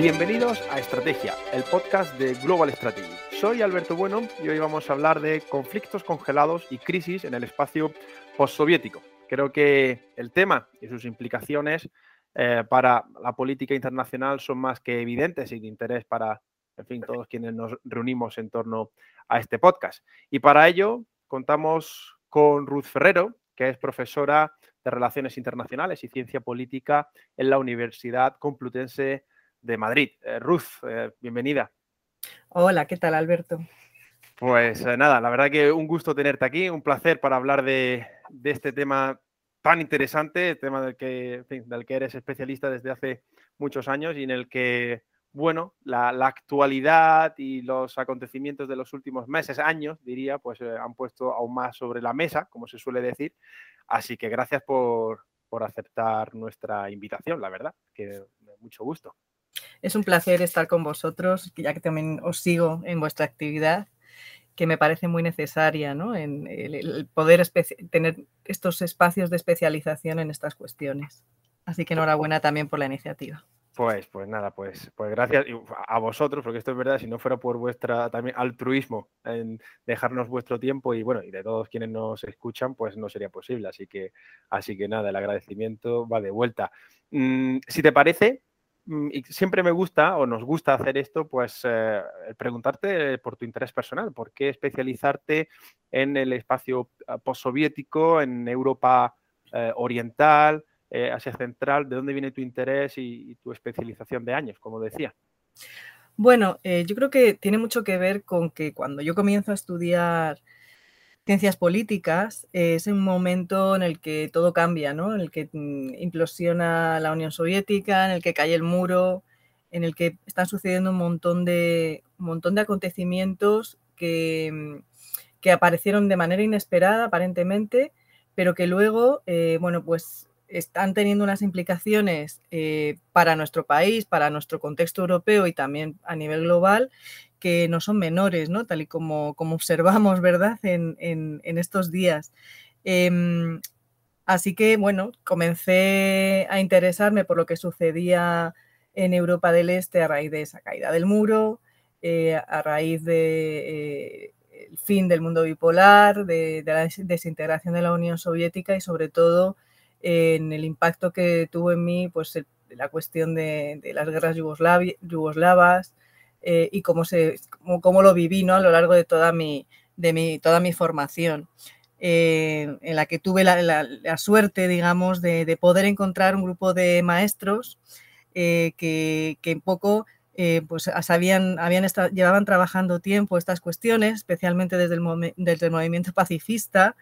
Bienvenidos a Estrategia, el podcast de Global Strategy. Soy Alberto Bueno y hoy vamos a hablar de conflictos congelados y crisis en el espacio postsoviético. Creo que el tema y sus implicaciones eh, para la política internacional son más que evidentes y de interés para, en fin, todos quienes nos reunimos en torno a este podcast. Y para ello contamos con Ruth Ferrero, que es profesora de Relaciones Internacionales y Ciencia Política en la Universidad Complutense de Madrid. Eh, Ruth, eh, bienvenida. Hola, ¿qué tal, Alberto? Pues eh, nada, la verdad que un gusto tenerte aquí, un placer para hablar de, este tema tan interesante, tema del que, del que eres especialista desde hace muchos años y en el que, bueno, la, actualidad y los acontecimientos de los últimos meses, años, diría, pues han puesto aún más sobre la mesa, como se suele decir. Así que gracias por, por aceptar nuestra invitación, la verdad, que mucho gusto. Es un placer estar con vosotros, ya que también os sigo en vuestra actividad, que me parece muy necesaria, ¿no? En el, poder tener estos espacios de especialización en estas cuestiones. Así que enhorabuena también por la iniciativa. Pues, pues nada, pues, pues gracias a vosotros, porque esto es verdad, si no fuera por vuestra también altruismo en dejarnos vuestro tiempo y bueno, y de todos quienes nos escuchan, pues no sería posible. Así que, así que nada, el agradecimiento va de vuelta. Mm, si te parece, siempre me gusta o nos gusta hacer esto, pues eh, preguntarte por tu interés personal, por qué especializarte en el espacio ah, postsoviético, en Europa eh, Oriental, eh, Asia Central, de dónde viene tu interés y, tu especialización de años, como decía. Bueno, yo creo que tiene mucho que ver con que cuando yo comienzo a estudiar ciencias políticas es un momento en el que todo cambia, ¿no? En el que mm, implosiona la Unión Soviética, en el que cae el muro, en el que están sucediendo un montón de, un montón de acontecimientos que, mm, que aparecieron de manera inesperada, aparentemente, pero que luego, eh, bueno, pues están teniendo unas implicaciones eh, para nuestro país, para nuestro contexto europeo y también a nivel global, que no son menores, ¿no? Tal y como, como observamos, ¿verdad? En, estos días. Em, así que, bueno, comencé a interesarme por lo que sucedía en Europa del Este a raíz de esa caída del muro, eh, a raíz de, eh, fin del mundo bipolar, de, la desintegración de la Unión Soviética y sobre todo en el impacto que tuvo en mí pues, la cuestión de, las guerras yugoslavas, eh, y cómo, se, cómo, lo viví ¿no? a lo largo de toda mi, de mi, toda mi formación. Eh, en la que tuve la, suerte, digamos, de, poder encontrar un grupo de maestros eh, que, que, un poco pues habían llevaban trabajando tiempo estas cuestiones, especialmente desde el, desde el movimiento pacifista,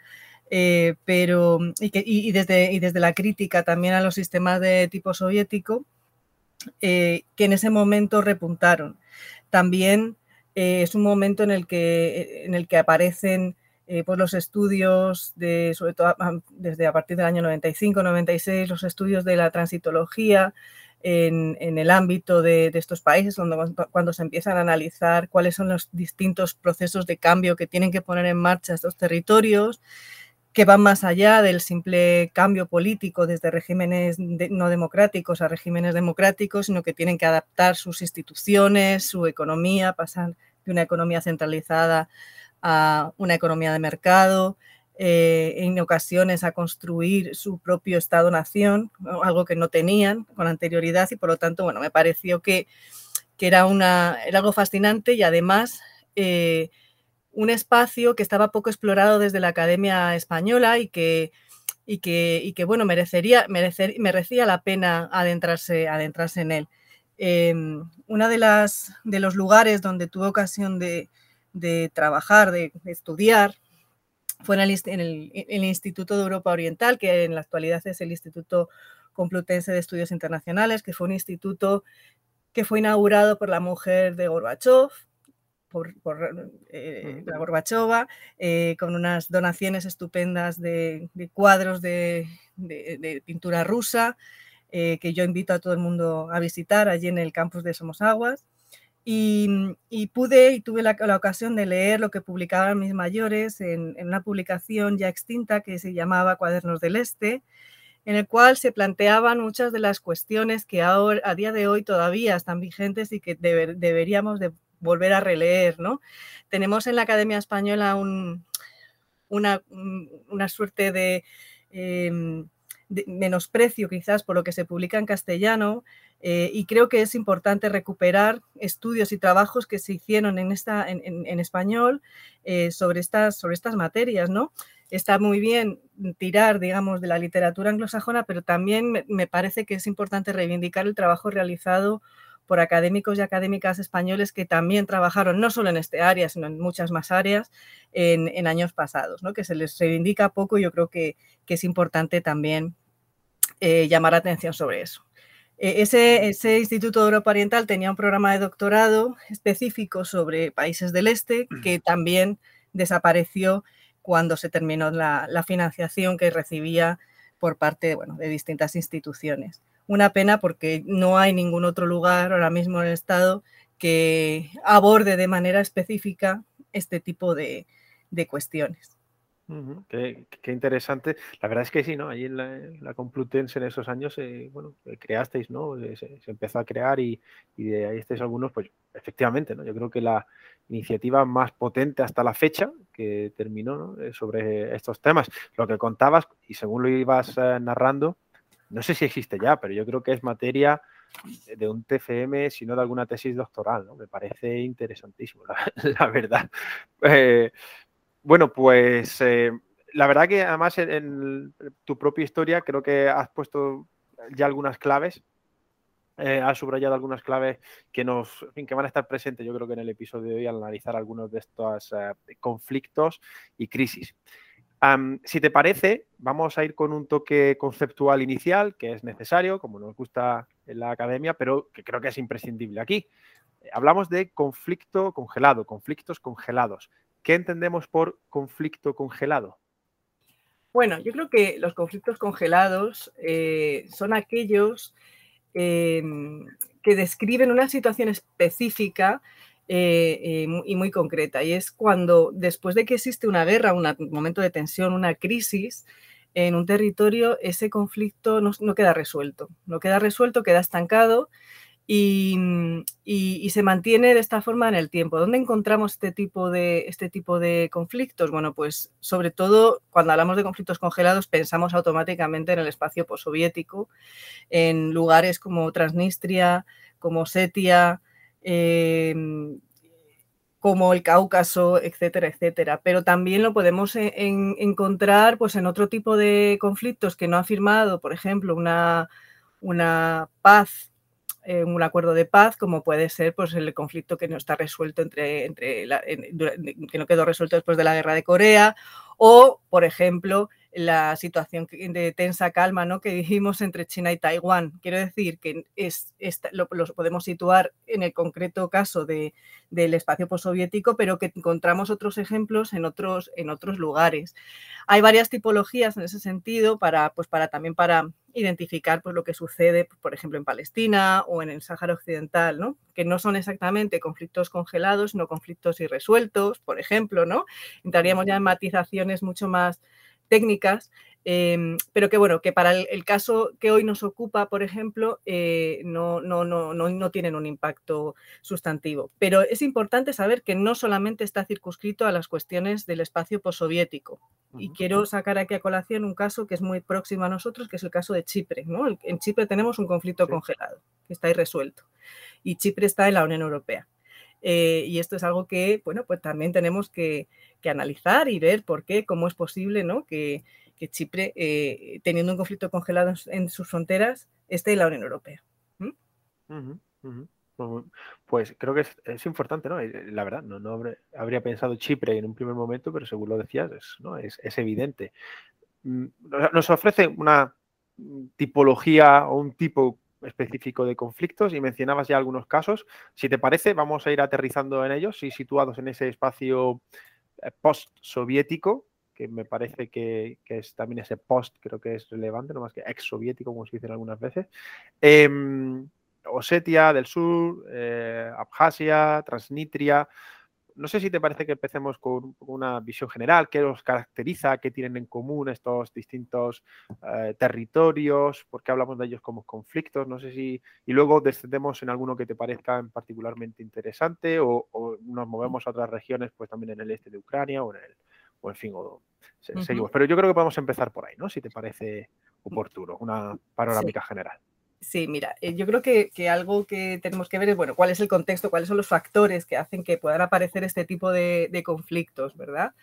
pero, y, que, y, desde, y desde la crítica también a los sistemas de tipo soviético, que en ese momento repuntaron. También eh, es un momento en el que, eh, en el que aparecen eh, pues los estudios, de, sobre todo desde a partir del año 95-96, los estudios de la transitología en, el ámbito de, estos países, cuando se empiezan a analizar cuáles son los distintos procesos de cambio que tienen que poner en marcha estos territorios, que van más allá del simple cambio político desde regímenes no democráticos a regímenes democráticos, sino que tienen que adaptar sus instituciones, su economía, pasar de una economía centralizada a una economía de mercado, eh, en ocasiones a construir su propio Estado-nación, algo que no tenían con anterioridad y por lo tanto, bueno, me pareció que, era, una, algo fascinante y además... Eh, un espacio que estaba poco explorado desde la Academia Española y que, y que, que bueno, merecería, merecía la pena adentrarse, adentrarse en él. Em, una de, las, de los lugares donde tuve ocasión de, trabajar, de, estudiar, fue en el, en, el, Instituto de Europa Oriental, que en la actualidad es el Instituto Complutense de Estudios Internacionales, que fue un instituto que fue inaugurado por la mujer de Gorbachev, por, la Gorbachova, con unas donaciones estupendas de, cuadros de, pintura rusa, que yo invito a todo el mundo a visitar allí en el campus de Somos Aguas. Y, pude y tuve la, ocasión de leer lo que publicaban mis mayores en, una publicación ya extinta que se llamaba Cuadernos del Este, en el cual se planteaban muchas de las cuestiones que ahora, a día de hoy todavía están vigentes y que deberíamos de volver a releer. ¿no? Tenemos en la Academia Española una, una, suerte de... Em, menosprecio quizás por lo que se publica en castellano eh, y creo que es importante recuperar estudios y trabajos que se hicieron en, esta, en, español eh, sobre, estas, sobre estas materias, ¿no? Está muy bien tirar, digamos, de la literatura anglosajona, pero también me, parece que es importante reivindicar el trabajo realizado por académicos y académicas españoles que también trabajaron no solo en este área, sino en muchas más áreas en, años pasados, ¿no? que se les reivindica poco y yo creo que, es importante también eh, llamar atención sobre eso. E, ese, ese, Instituto de Europa Oriental tenía un programa de doctorado específico sobre países del este que también desapareció cuando se terminó la, la financiación que recibía por parte bueno, de distintas instituciones. Una pena porque no hay ningún otro lugar ahora mismo en el Estado que aborde de manera específica este tipo de, de cuestiones qué, interesante. La verdad es que sí, ¿no? Allí en la, Complutense en esos años, eh, bueno, eh, creasteis, ¿no? Eh, se, empezó a crear y, de ahí estáis algunos, pues efectivamente, ¿no? Yo creo que la iniciativa más potente hasta la fecha que terminó ¿no? sobre estos temas. Lo que contabas, y según lo ibas narrando, no sé si existe ya, pero yo creo que es materia de un TFM, si no de alguna tesis doctoral, ¿no? Me parece interesantísimo, la, verdad. Bueno, pues eh, la verdad que además en, tu propia historia creo que has puesto ya algunas claves, eh, has subrayado algunas claves que nos, que van a estar presentes yo creo que en el episodio de hoy al analizar algunos de estos eh, conflictos y crisis. Si te parece, vamos a ir con un toque conceptual inicial que es necesario, como nos gusta en la academia, pero que creo que es imprescindible aquí. Hablamos de conflicto congelado, conflictos congelados. ¿Qué entendemos por conflicto congelado? Bueno, yo creo que los conflictos congelados eh, son aquellos em, que describen una situación específica eh, y muy concreta. Y es cuando después de que existe una guerra, un momento de tensión, una crisis en un territorio, ese conflicto no, queda resuelto. No queda resuelto, queda estancado Mm, y, se mantiene de esta forma en el tiempo. ¿Dónde encontramos este tipo, de, este tipo de conflictos? Bueno, pues sobre todo cuando hablamos de conflictos congelados pensamos automáticamente en el espacio postsoviético, en lugares como Transnistria, como Setia, em, como el Cáucaso, etcétera, etcétera. Pero también lo podemos e, encontrar pues, en otro tipo de conflictos que no ha firmado, por ejemplo, una, una paz eh, un acuerdo de paz, como puede ser pues, el conflicto que no está resuelto entre, entre que no quedó resuelto después de la guerra de Corea, o, por ejemplo, la situación de tensa calma ¿no? que dijimos entre China y Taiwán. Quiero decir que es, lo, podemos situar en el concreto caso de, del espacio postsoviético, pero que encontramos otros ejemplos en otros, en otros lugares. Hay varias tipologías en ese sentido para, pues para también para identificar pues, lo que sucede, por ejemplo, en Palestina o en el Sáhara Occidental, ¿no? que no son exactamente conflictos congelados, sino conflictos irresueltos, por ejemplo, ¿no? Entraríamos ya en matizaciones mucho más técnicas, em, pero que bueno, que para el, caso que hoy nos ocupa, por ejemplo, eh, no, no, no, no, tienen un impacto sustantivo. Pero es importante saber que no solamente está circunscrito a las cuestiones del espacio postsoviético. Y quiero sacar aquí a colación un caso que es muy próximo a nosotros, que es el caso de Chipre. En Chipre tenemos un conflicto congelado, que está irresuelto. Y Chipre está en la Unión Europea. Eh, y esto es algo que, bueno, pues también tenemos que, analizar y ver por qué, cómo es posible, ¿no? Que, Chipre, eh, teniendo un conflicto congelado en, sus fronteras, esté en la Unión Europea. Pues creo que es, importante, ¿no? Eh, la verdad, no, no habría pensado Chipre en un primer momento, pero según lo decías, es, ¿no? es, es evidente. Mm, nos ofrece una tipología o un tipo específico de conflictos y mencionabas ya algunos casos. Si te parece, vamos a ir aterrizando en ellos y situados en ese espacio eh, post-soviético, que me parece que, es también ese post, creo que es relevante, no más que ex-soviético, como se dicen algunas veces. Em, Osetia del Sur, eh, Abjasia, Transnistria, no sé si te parece que empecemos con una visión general, qué los caracteriza, qué tienen en común estos distintos eh, territorios, por qué hablamos de ellos como conflictos, no sé si, y luego descendemos en alguno que te parezca particularmente interesante o, nos movemos a otras regiones, pues también en el este de Ucrania o en el, o en fin, o, seguimos. Pero yo creo que podemos empezar por ahí, ¿no? Si te parece oportuno, una panorámica general. Sí, mira, eh, yo creo que, algo que tenemos que ver es, bueno, cuál es el contexto, cuáles son los factores que hacen que puedan aparecer este tipo de, conflictos, ¿verdad?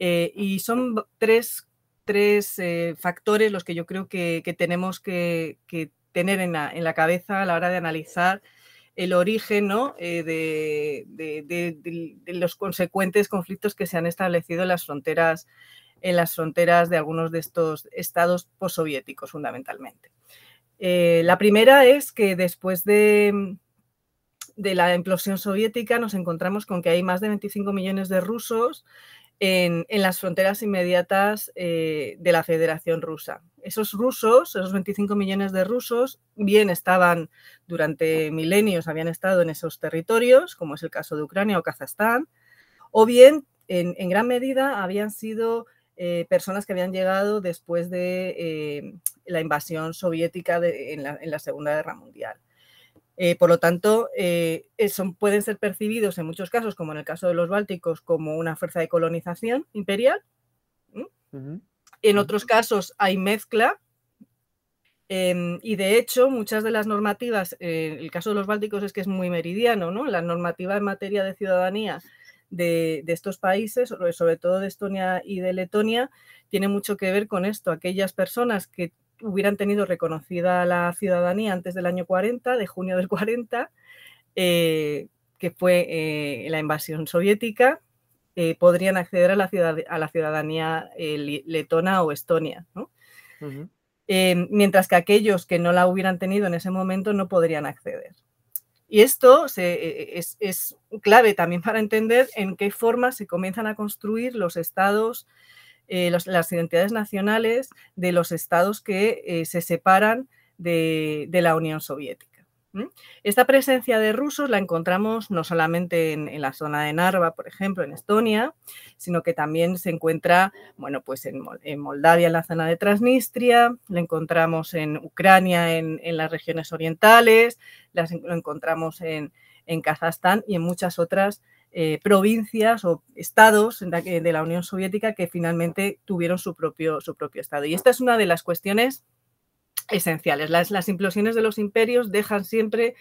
Eh, y son tres, eh, factores los que yo creo que, tenemos que, tener en la, cabeza a la hora de analizar el origen ¿no? de, los consecuentes conflictos que se han establecido en las fronteras en las fronteras de algunos de estos estados postsoviéticos fundamentalmente. Eh, la primera es que después de, la implosión soviética nos encontramos con que hay más de 25 millones de rusos en, las fronteras inmediatas eh, de la Federación Rusa. Esos rusos, esos 25 millones de rusos, bien estaban durante milenios, habían estado en esos territorios, como es el caso de Ucrania o Kazajstán, o bien en gran medida habían sido eh, personas que habían llegado después de eh, la invasión soviética en, la, Segunda Guerra Mundial. Eh, por lo tanto, pueden ser percibidos en muchos casos, como en el caso de los bálticos, como una fuerza de colonización imperial. En otros casos hay mezcla. Em, y de hecho, muchas de las normativas, el caso de los bálticos es que es muy meridiano, ¿no? La normativa en materia de ciudadanía de, estos países, sobre todo de Estonia y de Letonia, tiene mucho que ver con esto. Aquellas personas que hubieran tenido reconocida la ciudadanía antes del año 40, de junio del 40, eh, que fue eh, la invasión soviética, eh, podrían acceder a la, a la ciudadanía letona o estonia. mientras que aquellos que no la hubieran tenido en ese momento no podrían acceder. Y esto e, e, es, clave también para entender en qué forma se comienzan a construir los estados, eh, las identidades nacionales de los estados que eh, se separan de la Unión Soviética. Esta presencia de rusos la encontramos no solamente en, la zona de Narva, por ejemplo, en Estonia, sino que también se encuentra, bueno, pues en, Moldavia, en la zona de Transnistria, la encontramos en Ucrania, en, las regiones orientales, lo encontramos en, Kazajstán y en muchas otras eh, provincias o estados de la Unión Soviética que finalmente tuvieron su propio, su propio estado. Y esta es una de las cuestiones esenciales. Las, implosiones de los imperios dejan siempre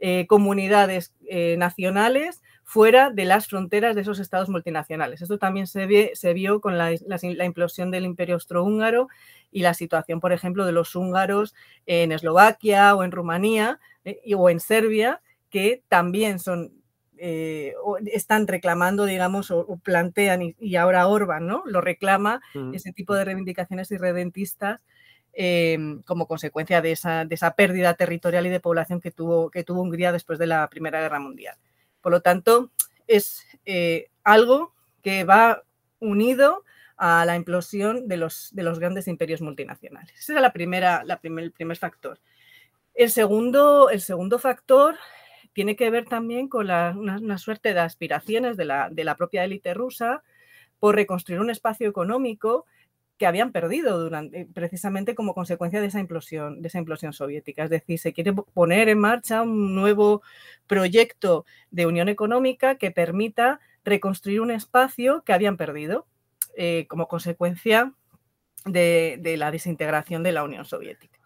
eh, comunidades eh, nacionales fuera de las fronteras de esos estados multinacionales. Esto también se, se vio con la, implosión del imperio austrohúngaro y la situación, por ejemplo, de los húngaros en Eslovaquia o en Rumanía eh, o en Serbia, que también son están reclamando, digamos, o, plantean, y, ahora Orban, ¿no? Lo reclama, ese tipo de reivindicaciones irredentistas Em, como consecuencia de esa, de esa, pérdida territorial y de población que tuvo, que tuvo Hungría después de la Primera Guerra Mundial. Por lo tanto, es eh, algo que va unido a la implosión de los, de los grandes imperios multinacionales. Ese era la primera, la el primer factor. El segundo, el segundo factor tiene que ver también con una, una, suerte de aspiraciones de la, de la propia élite rusa por reconstruir un espacio económico que habían perdido durante, precisamente como consecuencia de esa implosión, de esa implosión soviética. Es decir, se quiere poner en marcha un nuevo proyecto de unión económica que permita reconstruir un espacio que habían perdido eh, como consecuencia de, la desintegración de la Unión Soviética.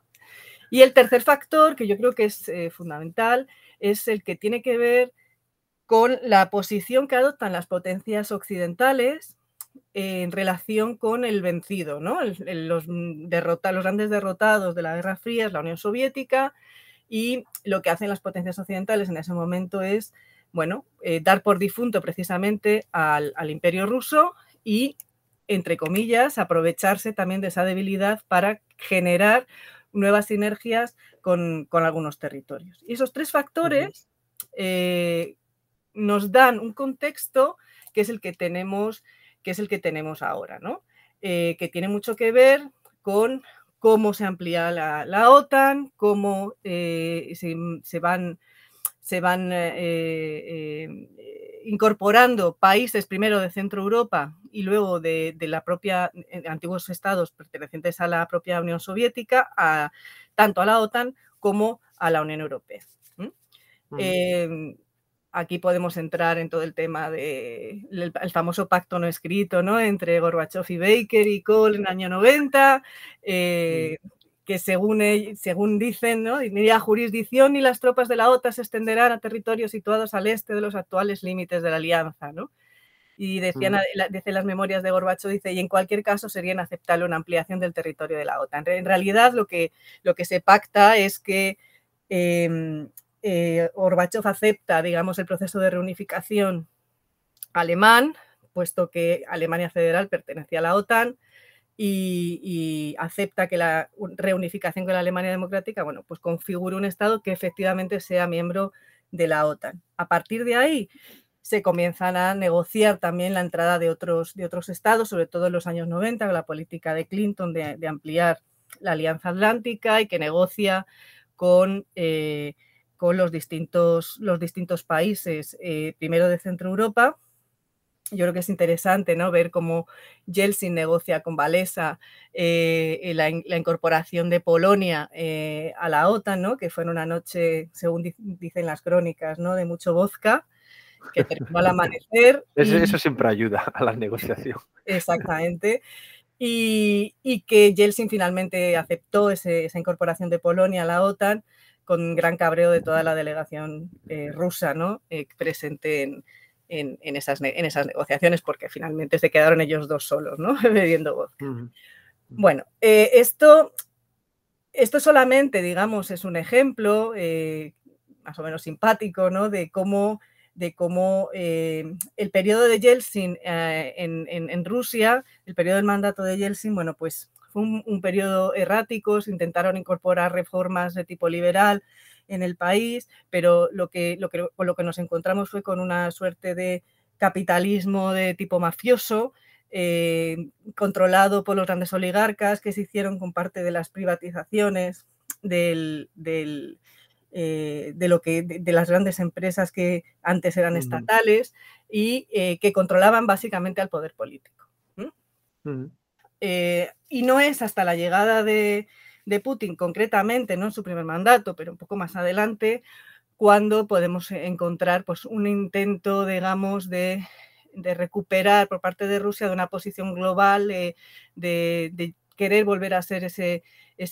Y el tercer factor, que yo creo que es eh, fundamental, es el que tiene que ver con la posición que adoptan las potencias occidentales en relación con el vencido, ¿no? los, mm, los grandes derrotados de la Guerra Fría es la Unión Soviética y lo que hacen las potencias occidentales en ese momento es, bueno, eh, dar por difunto precisamente al, imperio ruso y, entre comillas, aprovecharse también de esa debilidad para generar nuevas sinergias con, algunos territorios. Y esos tres factores eh, nos dan un contexto que es el que tenemos, que es el que tenemos ahora, ¿no? Eh, que tiene mucho que ver con cómo se amplía la, OTAN, cómo eh, se, van, se van incorporando países primero de Centro Europa y luego de, la propia antiguos estados pertenecientes a la propia Unión Soviética, a, tanto a la OTAN como a la Unión Europea. Em, aquí podemos entrar en todo el tema del famoso pacto no escrito ¿no? entre Gorbachev y Baker y Kohl en el año 90, que según, según dicen, ¿no? ni la jurisdicción ni las tropas de la OTAN se extenderán a territorios situados al este de los actuales límites de la alianza. ¿no? Y decían, mm. las memorias de Gorbacho, dice, y en cualquier caso sería inaceptable una ampliación del territorio de la OTAN. En realidad lo que, lo que se pacta es que eh, eh, acepta, digamos, el proceso de reunificación alemán, puesto que Alemania Federal pertenecía a la OTAN, y, acepta que la reunificación con la Alemania Democrática, bueno, pues configure un Estado que efectivamente sea miembro de la OTAN. A partir de ahí se comienzan a negociar también la entrada de otros, de otros estados, sobre todo en los años 90, con la política de Clinton de, ampliar la Alianza Atlántica y que negocia con, eh, con los, distintos, los distintos países, eh, primero de Centro Europa, yo creo que es interesante ¿no? ver cómo Yeltsin negocia con Valesa eh, la, incorporación de Polonia eh, a la OTAN, ¿no? que fue en una noche, según dicen las crónicas, ¿no? de mucho vodka, que terminó al amanecer. Eso, siempre ayuda a la negociación. Exactamente. Y, que Yeltsin finalmente aceptó esa incorporación de Polonia a la OTAN con gran cabreo de toda la delegación eh, rusa ¿no? presente en, en, esas, en esas negociaciones porque finalmente se quedaron ellos dos solos, ¿no? Bebiendo vodka. Bueno, eh, esto, esto solamente, digamos, es un ejemplo eh, más o menos simpático, ¿no? De cómo, de cómo eh, el periodo de Yeltsin en, en, Rusia, el periodo del mandato de Yeltsin, bueno, pues fue un, un periodo errático, se intentaron incorporar reformas de tipo liberal, en el país, pero lo que, lo que, con lo que nos encontramos fue con una suerte de capitalismo de tipo mafioso, eh, controlado por los grandes oligarcas que se hicieron con parte de las privatizaciones del, eh, de, lo que, de, las grandes empresas que antes eran estatales y eh, que controlaban básicamente al poder político. Y no es hasta la llegada de, Putin, concretamente, no en su primer mandato, pero un poco más adelante, cuando podemos encontrar pues, un intento, digamos, de, recuperar por parte de Rusia de una posición global, de, querer volver a ser ese,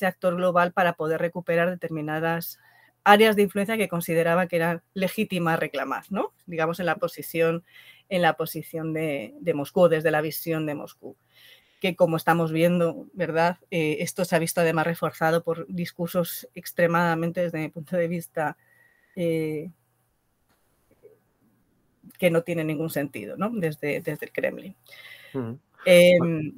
actor global para poder recuperar determinadas áreas de influencia que consideraba que eran legítimas reclamar, ¿no? digamos, en la posición, en la posición de Moscú, desde la visión de Moscú que como estamos viendo, ¿verdad? Eh, esto se ha visto además reforzado por discursos extremadamente, desde mi punto de vista, eh, que no tienen ningún sentido, ¿no? Desde, desde el Kremlin. Em,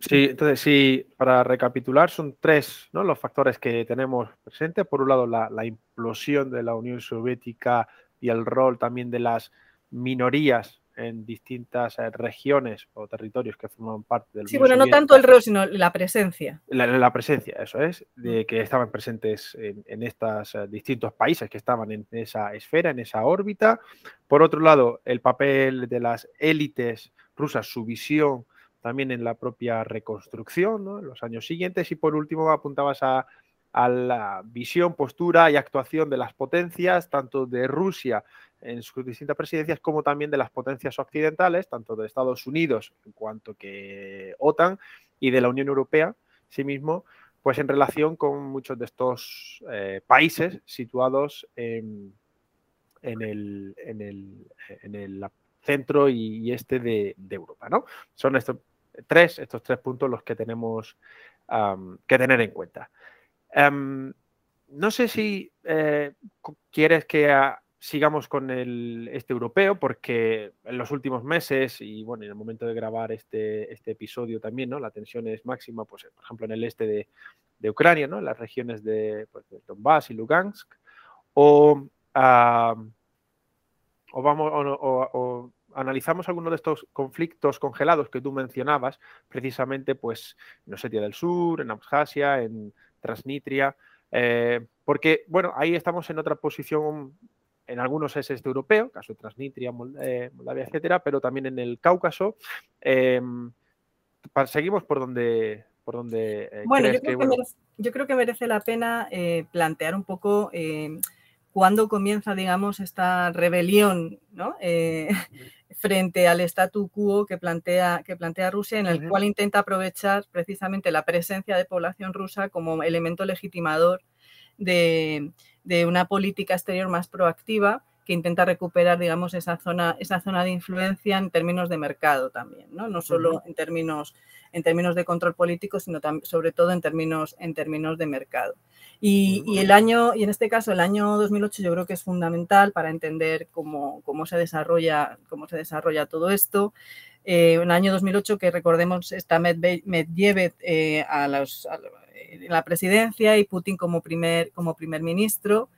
sí, entonces sí, para recapitular, son tres ¿no? los factores que tenemos presentes. Por un lado, la, la implosión de la Unión Soviética y el rol también de las minorías en distintas eh, regiones o territorios que forman parte del Sí, bueno, no tanto el rol, sino la presencia. La, presencia, eso es, de que estaban presentes en, estos eh, distintos países que estaban en esa esfera, en esa órbita. Por otro lado, el papel de las élites rusas, su visión también en la propia reconstrucción ¿no? en los años siguientes. Y por último, apuntabas a, a la visión, postura y actuación de las potencias, tanto de Rusia en sus distintas presidencias, como también de las potencias occidentales, tanto de Estados Unidos en cuanto que OTAN y de la Unión Europea, sí mismo, pues en relación con muchos de estos eh, países situados en, el, centro y, este de, Europa. ¿no? Son estos tres, estos tres puntos los que tenemos que tener en cuenta. No sé si eh, quieres que sigamos con el este europeo, porque en los últimos meses y bueno, en el momento de grabar este, este episodio también, ¿no? La tensión es máxima, pues, por ejemplo, en el este de, Ucrania, ¿no? En las regiones de, pues, Donbass y Lugansk, o, o vamos, o, analizamos alguno de estos conflictos congelados que tú mencionabas, precisamente, pues, en Osetia del Sur, en Abjasia, en Transnistria, eh, porque, bueno, ahí estamos en otra posición, en algunos es este europeo, caso de Transnistria, eh, Moldavia, etcétera, pero también en el Cáucaso. Em, seguimos por donde, por donde eh, bueno, yo creo que, merece, yo creo que merece la pena plantear un poco cuándo comienza, digamos, esta rebelión ¿no? frente al statu quo que plantea, que plantea Rusia, en el cual intenta aprovechar precisamente la presencia de población rusa como elemento legitimador de, una política exterior más proactiva que intenta recuperar, digamos, esa zona, esa zona de influencia en términos de mercado también, no, no solo en, términos, en términos de control político, sino sobre todo en términos, en términos de mercado. Y, el año, y en este caso el año 2008 yo creo que es fundamental para entender cómo, cómo se, desarrolla, cómo se desarrolla todo esto. Eh, el año 2008 que recordemos está Medvedev eh, a, en la presidencia y Putin como primer, como primer ministro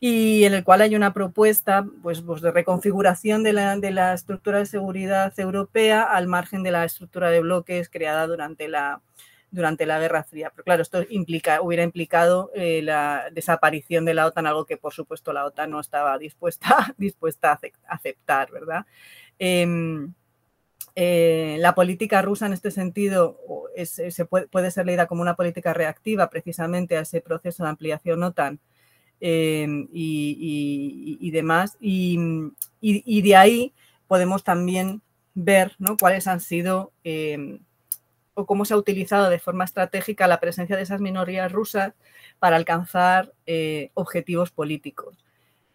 y en el cual hay una propuesta pues, pues de reconfiguración de la, de la, estructura de seguridad europea al margen de la estructura de bloques creada durante la, durante la Guerra Fría. Pero claro, esto implica, hubiera implicado eh, la desaparición de la OTAN, algo que por supuesto la OTAN no estaba dispuesta, dispuesta a aceptar, ¿verdad? Em, eh, la política rusa en este sentido se puede, ser leída como una política reactiva precisamente a ese proceso de ampliación OTAN em, y, demás. Y, de ahí podemos también ver cuáles han sido em, o cómo se ha utilizado de forma estratégica la presencia de esas minorías rusas para alcanzar eh, objetivos políticos.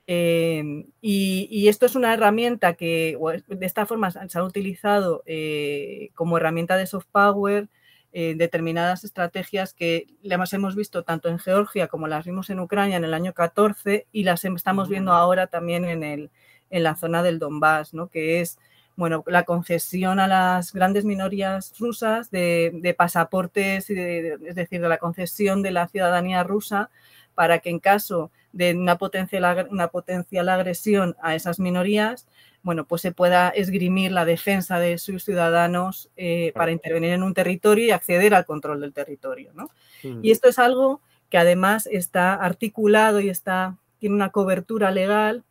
Em, y, esto es una herramienta que de esta forma se ha utilizado eh, como herramienta de soft power determinadas estrategias que las hemos visto tanto en Georgia como las vimos en Ucrania en el año 14 y las estamos viendo ahora también en, el, en la zona del Donbass, ¿no? que es bueno, la concesión a las grandes minorías rusas de, pasaportes, es decir, de la concesión de la ciudadanía rusa para que en caso de una potencial, una potencial agresión a esas minorías, bueno, pues se pueda esgrimir la defensa de sus ciudadanos eh, para intervenir en un territorio y acceder al control del territorio. Y esto es algo que además está articulado y está, tiene una cobertura legal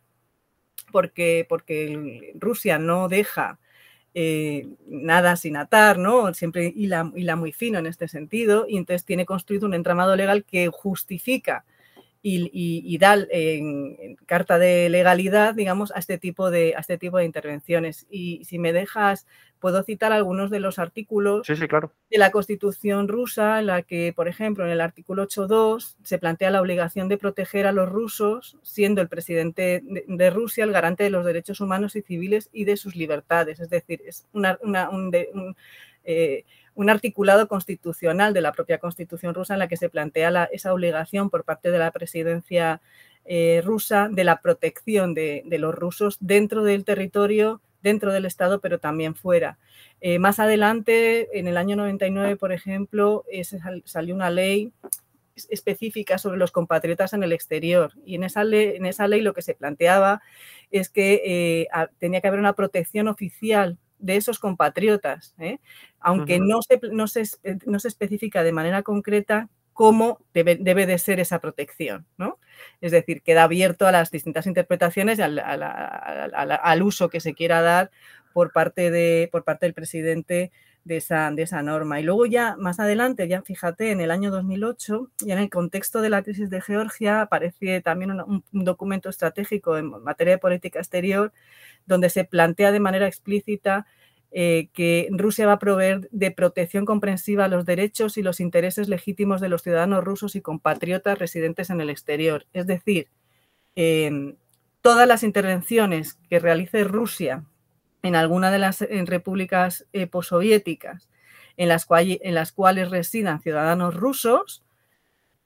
porque, porque Rusia no deja eh, nada sin atar, ¿no? Siempre hila, hila muy fino en este sentido, y entonces tiene construido un entramado legal que justifica y, da en, carta de legalidad, digamos, a este, tipo de, a este tipo de intervenciones. Y si me dejas, puedo citar algunos de los artículos de la Constitución rusa, en la que, por ejemplo, en el artículo 8.2 se plantea la obligación de proteger a los rusos, siendo el presidente de, Rusia el garante de los derechos humanos y civiles y de sus libertades. Es decir, es una, un, eh, un articulado constitucional de la propia constitución rusa en la que se plantea esa obligación por parte de la presidencia eh, rusa de la protección de, los rusos dentro del territorio, dentro del Estado, pero también fuera. Eh, más adelante, en el año 99, por ejemplo, salió una ley específica sobre los compatriotas en el exterior. Y en esa ley, en lo que se planteaba es que eh, tenía que haber una protección oficial de esos compatriotas, ¿eh? aunque no, se, no, se, no, se, especifica de manera concreta cómo debe, debe, de ser esa protección. ¿no? Es decir, queda abierto a las distintas interpretaciones y al, al, uso que se quiera dar por parte, de, por parte del presidente de esa, de esa norma. Y luego ya más adelante, ya fíjate, en el año 2008, ya en el contexto de la crisis de Georgia, aparece también un, documento estratégico en materia de política exterior donde se plantea de manera explícita eh, que Rusia va a proveer de protección comprensiva a los derechos y los intereses legítimos de los ciudadanos rusos y compatriotas residentes en el exterior. Es decir, em, todas las intervenciones que realice Rusia en alguna de las repúblicas eh, possoviéticas en las, cuales residan ciudadanos rusos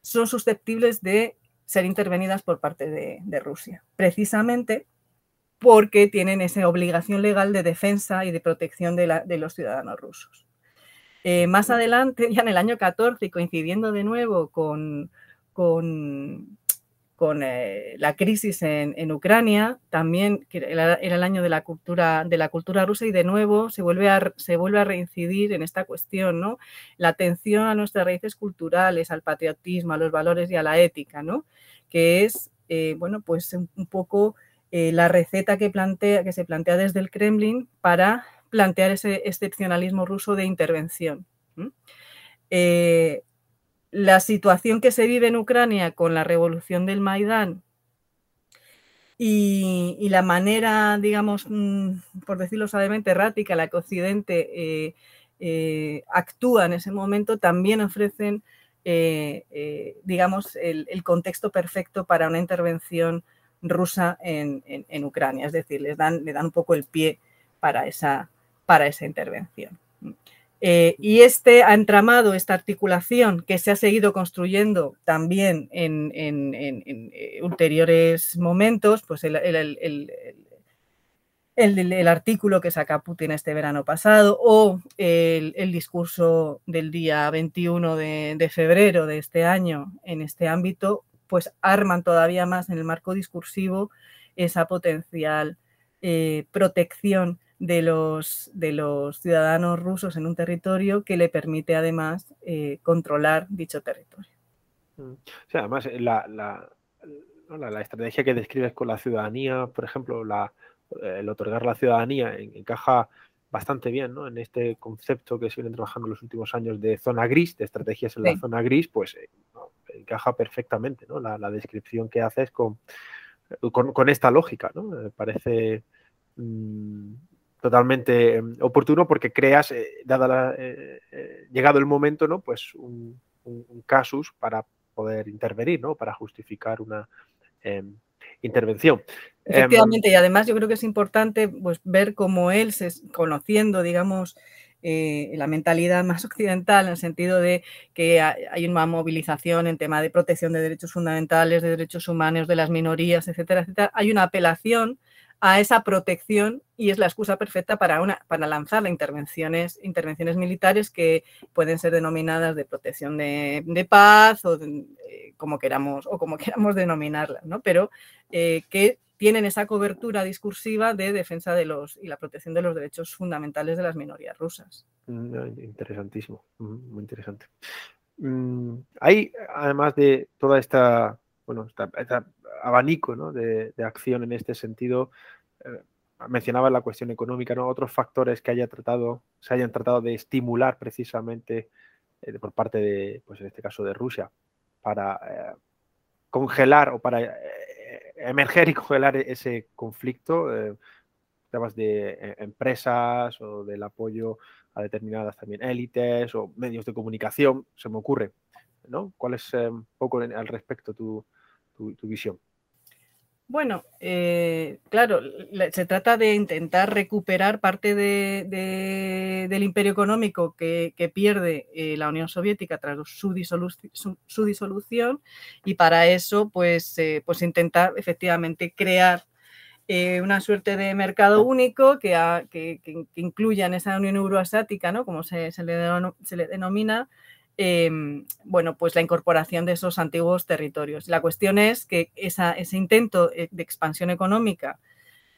son susceptibles de ser intervenidas por parte de, Rusia, precisamente porque tienen esa obligación legal de defensa y de protección de, los ciudadanos rusos. Eh, más adelante, ya en el año 14, coincidiendo de nuevo con con eh, la crisis en, Ucrania, también era, el año de la cultura de la cultura rusa y de nuevo se vuelve a se vuelve a reincidir en esta cuestión, ¿no? La atención a nuestras raíces culturales, al patriotismo, a los valores y a la ética, ¿no? Que es eh, bueno, pues un, poco eh, la receta que plantea que se plantea desde el Kremlin para plantear ese excepcionalismo ruso de intervención la situación que se vive en Ucrania con la revolución del Maidán y, la manera, digamos, mm, por decirlo suavemente, errática, la que Occidente eh, eh, actúa en ese momento, también ofrecen, eh, digamos, el, contexto perfecto para una intervención rusa en, Ucrania. Es decir, les dan, le dan un poco el pie para esa, para esa intervención. Eh, y este ha entramado, esta articulación que se ha seguido construyendo también en, eh, ulteriores momentos, pues el, artículo que saca Putin este verano pasado o el, discurso del día 21 de, febrero de este año en este ámbito, pues arman todavía más en el marco discursivo esa potencial eh, protección de los, de los ciudadanos rusos en un territorio que le permite además eh, controlar dicho territorio. Mm. además, eh, la, la, la, estrategia que describes con la ciudadanía, por ejemplo, la, el otorgar la ciudadanía encaja bastante bien ¿no? en este concepto que se viene trabajando en los últimos años de zona gris, de estrategias en la zona gris, pues eh, encaja perfectamente ¿no? la, descripción que haces con, con, esta lógica. ¿no? parece mm, totalmente em, oportuno porque creas, eh, dada eh, eh, llegado el momento, ¿no? Pues un, casus para poder intervenir, ¿no? Para justificar una em, intervención. Em, Efectivamente, y además yo creo que es importante pues, ver cómo él, se, conociendo, digamos, la mentalidad más occidental, en el sentido de que hay una movilización en tema de protección de derechos fundamentales, de derechos humanos, de las minorías, etcétera, etcétera, hay una apelación a esa protección y es la excusa perfecta para, una, para lanzar intervenciones, intervenciones militares que pueden ser denominadas de protección de, paz o eh, como queramos o como queramos denominarlas, ¿no? pero eh, que tienen esa cobertura discursiva de defensa de los y la protección de los derechos fundamentales de las minorías rusas. Mm, interesantísimo, muy interesante. Mm, hay, además de toda esta, bueno, esta, abanico de, acción en este sentido. Eh, mencionaba la cuestión económica, ¿no? Otros factores que haya tratado, se hayan tratado de estimular precisamente eh, por parte de, pues en este caso de Rusia, para eh, congelar o para emerger y congelar ese conflicto, temas de empresas o del apoyo a determinadas también élites o medios de comunicación, se me ocurre, ¿no? ¿Cuál es un poco al respecto tu, tu visión? Bueno, eh, claro, se trata de intentar recuperar parte del imperio económico que, pierde eh, la Unión Soviética tras su, disolución y para eso pues, eh, pues intentar efectivamente crear una suerte de mercado único que, incluya en esa Unión Euroasiática, ¿no? como se, se le denomina, Em, bueno, pues la incorporación de esos antiguos territorios. La cuestión es que ese intento eh, de expansión económica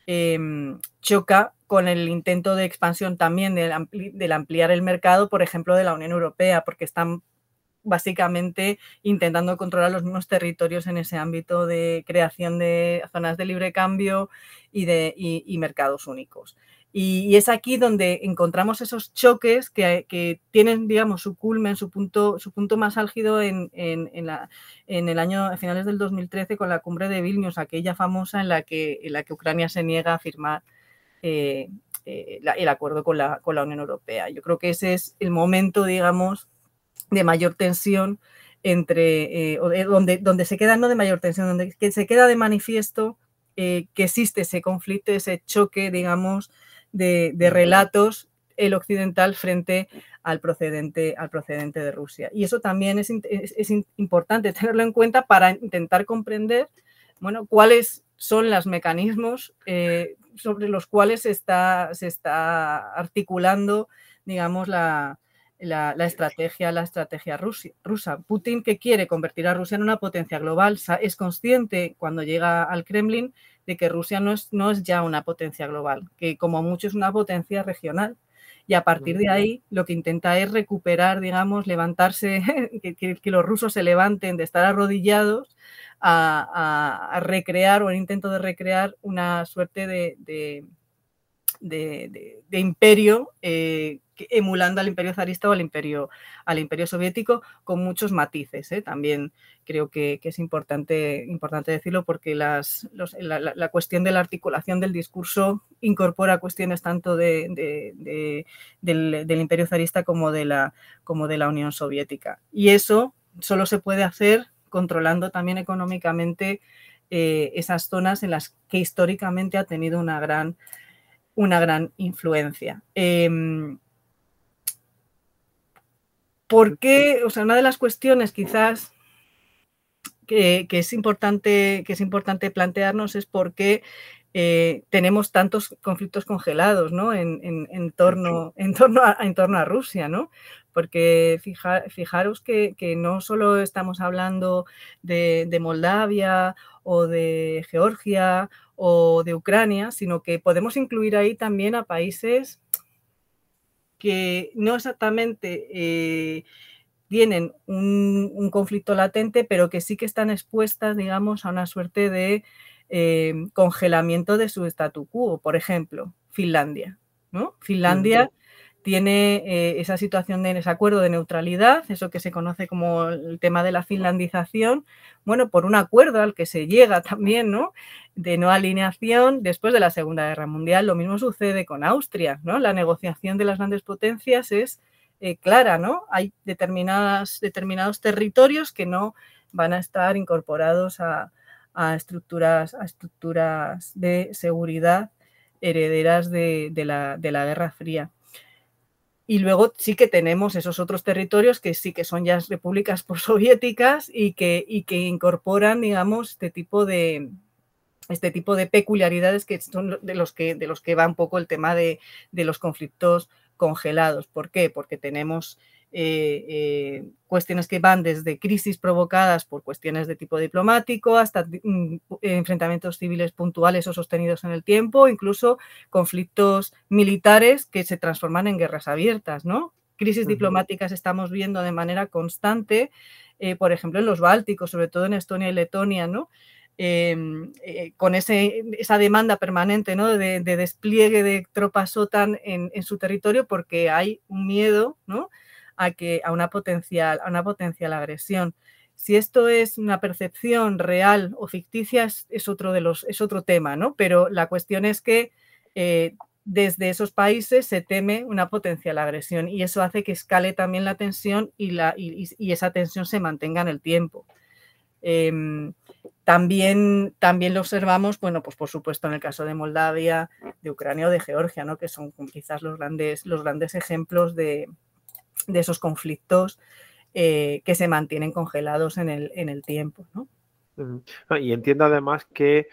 em, choca con el intento de expansión también del, ampliar el mercado, por ejemplo, de la Unión Europea, porque están básicamente intentando controlar los mismos territorios en ese ámbito de creación de zonas de libre cambio y de y mercados únicos. Y, es aquí donde encontramos esos choques que, tienen, digamos, su culmen, su punto, su punto más álgido en, la, en, el año, a finales del 2013, con la cumbre de Vilnius, aquella famosa en la que, en la que Ucrania se niega a firmar eh, eh, el acuerdo con la, con la Unión Europea. Yo creo que ese es el momento, digamos, de mayor tensión entre, eh, donde, donde se queda, no de mayor tensión, donde se queda de manifiesto que existe ese conflicto, ese choque, digamos, de, relatos el occidental frente al procedente, al procedente de Rusia. Y eso también es, importante tenerlo en cuenta para intentar comprender bueno, cuáles son los mecanismos eh, sobre los cuales se está, se está articulando, digamos, la, la, estrategia, la estrategia rusa. Putin, que quiere convertir a Rusia en una potencia global, es consciente cuando llega al Kremlin de que Rusia no es, no es ya una potencia global, que como mucho es una potencia regional. Y a partir de ahí lo que intenta es recuperar, digamos, levantarse, que, los rusos se levanten de estar arrodillados a, recrear o el intento de recrear una suerte de, de, imperio eh, emulando al imperio zarista o al imperio, al imperio soviético con muchos matices. ¿eh? También creo que, es importante, importante decirlo porque las, la, cuestión de la articulación del discurso incorpora cuestiones tanto de, del, imperio zarista como de, la, como de la Unión Soviética. Y eso solo se puede hacer controlando también económicamente eh, esas zonas en las que históricamente ha tenido una gran, una gran influencia. Em, ¿Por qué? O sea, una de las cuestiones quizás que, es, importante, que es importante plantearnos es por qué eh, tenemos tantos conflictos congelados ¿no? en, torno, en, torno a, en torno a Rusia, ¿no? Porque fijaros que, no solo estamos hablando de, de Moldavia o de Georgia o de Ucrania, sino que podemos incluir ahí también a países que no exactamente eh, tienen un, conflicto latente, pero que sí que están expuestas, digamos, a una suerte de eh, congelamiento de su statu quo. Por ejemplo, Finlandia. ¿no? Finlandia tiene eh, esa situación de ese acuerdo de neutralidad, eso que se conoce como el tema de la finlandización, bueno, por un acuerdo al que se llega también, ¿no? De no alineación después de la Segunda Guerra Mundial. Lo mismo sucede con Austria, ¿no? La negociación de las grandes potencias es eh, clara, ¿no? Hay determinadas, determinados territorios que no van a estar incorporados a, estructuras, a estructuras de seguridad herederas de, la, de la Guerra Fría. Y luego sí que tenemos esos otros territorios que sí que son ya repúblicas postsoviéticas y que, y que incorporan, digamos, este tipo de, este tipo de peculiaridades que son de los que, de los que va un poco el tema de, de los conflictos congelados. ¿Por qué? Porque tenemos eh, eh, cuestiones que van desde crisis provocadas por cuestiones de tipo diplomático hasta mm, enfrentamientos civiles puntuales o sostenidos en el tiempo, incluso conflictos militares que se transforman en guerras abiertas, ¿no? Crisis diplomáticas estamos viendo de manera constante, eh, por ejemplo, en los Bálticos, sobre todo en Estonia y Letonia, ¿no? Em, con ese, esa demanda permanente ¿no? de, despliegue de tropas OTAN en, en, su territorio porque hay un miedo ¿no? A, que, a, una, potencial, a una potencial agresión. Si esto es una percepción real o ficticia es, otro, de los, es otro tema, ¿no? Pero la cuestión es que eh, desde esos países se teme una potencial agresión y eso hace que escale también la tensión y, la, y, esa tensión se mantenga en el tiempo. Em, también, también lo observamos, bueno, pues por supuesto en el caso de Moldavia, de Ucrania o de Georgia, ¿no? que son quizás los grandes, los grandes ejemplos de, de esos conflictos eh, que se mantienen congelados en el, en el tiempo. ¿no? Y entiendo además que,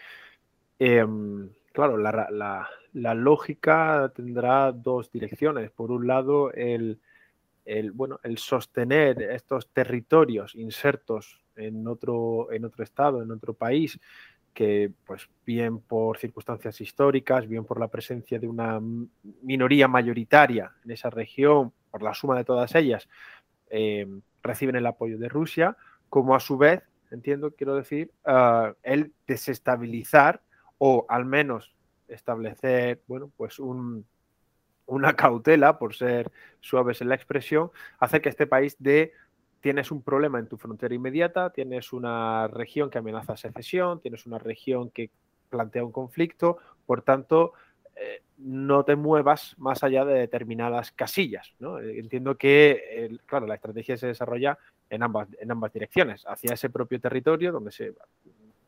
em, claro, la, lógica tendrá dos direcciones. Por un lado, el, bueno, el sostener estos territorios insertos en otro, en otro estado, en otro país, que pues bien por circunstancias históricas, bien por la presencia de una minoría mayoritaria en esa región, por la suma de todas ellas, eh, reciben el apoyo de Rusia, como a su vez, entiendo, quiero decir, ah, el desestabilizar o al menos establecer, bueno, pues una cautela, por ser suaves en la expresión, hacer que este país de tienes un problema en tu frontera inmediata, tienes una región que amenaza secesión, tienes una región que plantea un conflicto, por tanto, eh, no te muevas más allá de determinadas casillas. Eh, entiendo que, claro, la estrategia se desarrolla en ambas, en ambas direcciones, hacia ese propio territorio donde se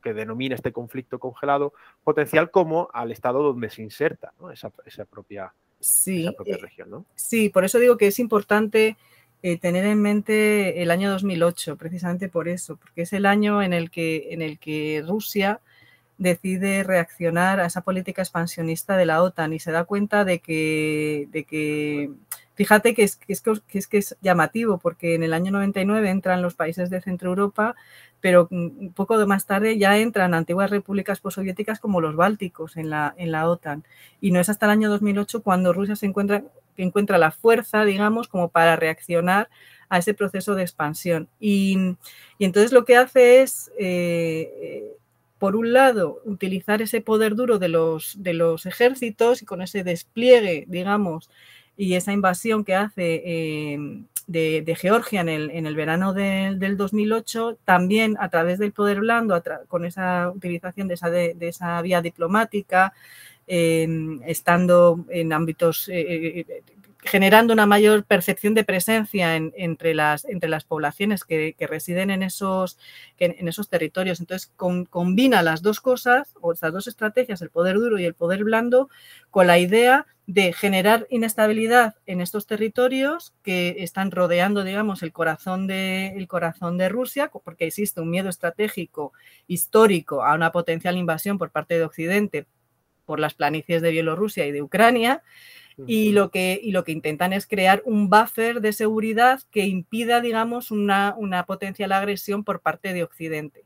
que denomina este conflicto congelado potencial como al estado donde se inserta esa, propia, sí, esa propia región, ¿no? Sí, por eso digo que es importante tener en mente el año 2008, precisamente por eso, porque es el año en el que, en el que Rusia decide reaccionar a esa política expansionista de la OTAN y se da cuenta de que, de que fíjate que es que, es, que es, llamativo, porque en el año 99 entran los países de Centro Europa, pero un poco de más tarde ya entran antiguas repúblicas postsoviéticas como los bálticos en la, en la OTAN. Y no es hasta el año 2008 cuando Rusia se encuentra, encuentra la fuerza, digamos, como para reaccionar a ese proceso de expansión. Y, y entonces lo que hace es eh, por un lado, utilizar ese poder duro de los, de los ejércitos y con ese despliegue, digamos, y esa invasión que hace eh, de, Georgia en el, en el verano del 2008, también a través del poder blando, con esa utilización de esa, de, esa vía diplomática, eh, estando en ámbitos eh, generando una mayor percepción de presencia entre, las, entre las poblaciones que, residen en esos, en esos territorios. Entonces, combina las dos cosas, o estas dos estrategias, el poder duro y el poder blando, con la idea de generar inestabilidad en estos territorios que están rodeando, digamos, el corazón de, el corazón de Rusia, porque existe un miedo estratégico histórico a una potencial invasión por parte de Occidente por las planicies de Bielorrusia y de Ucrania y lo, que, y lo que intentan es crear un buffer de seguridad que impida, digamos, una, una potencial agresión por parte de Occidente.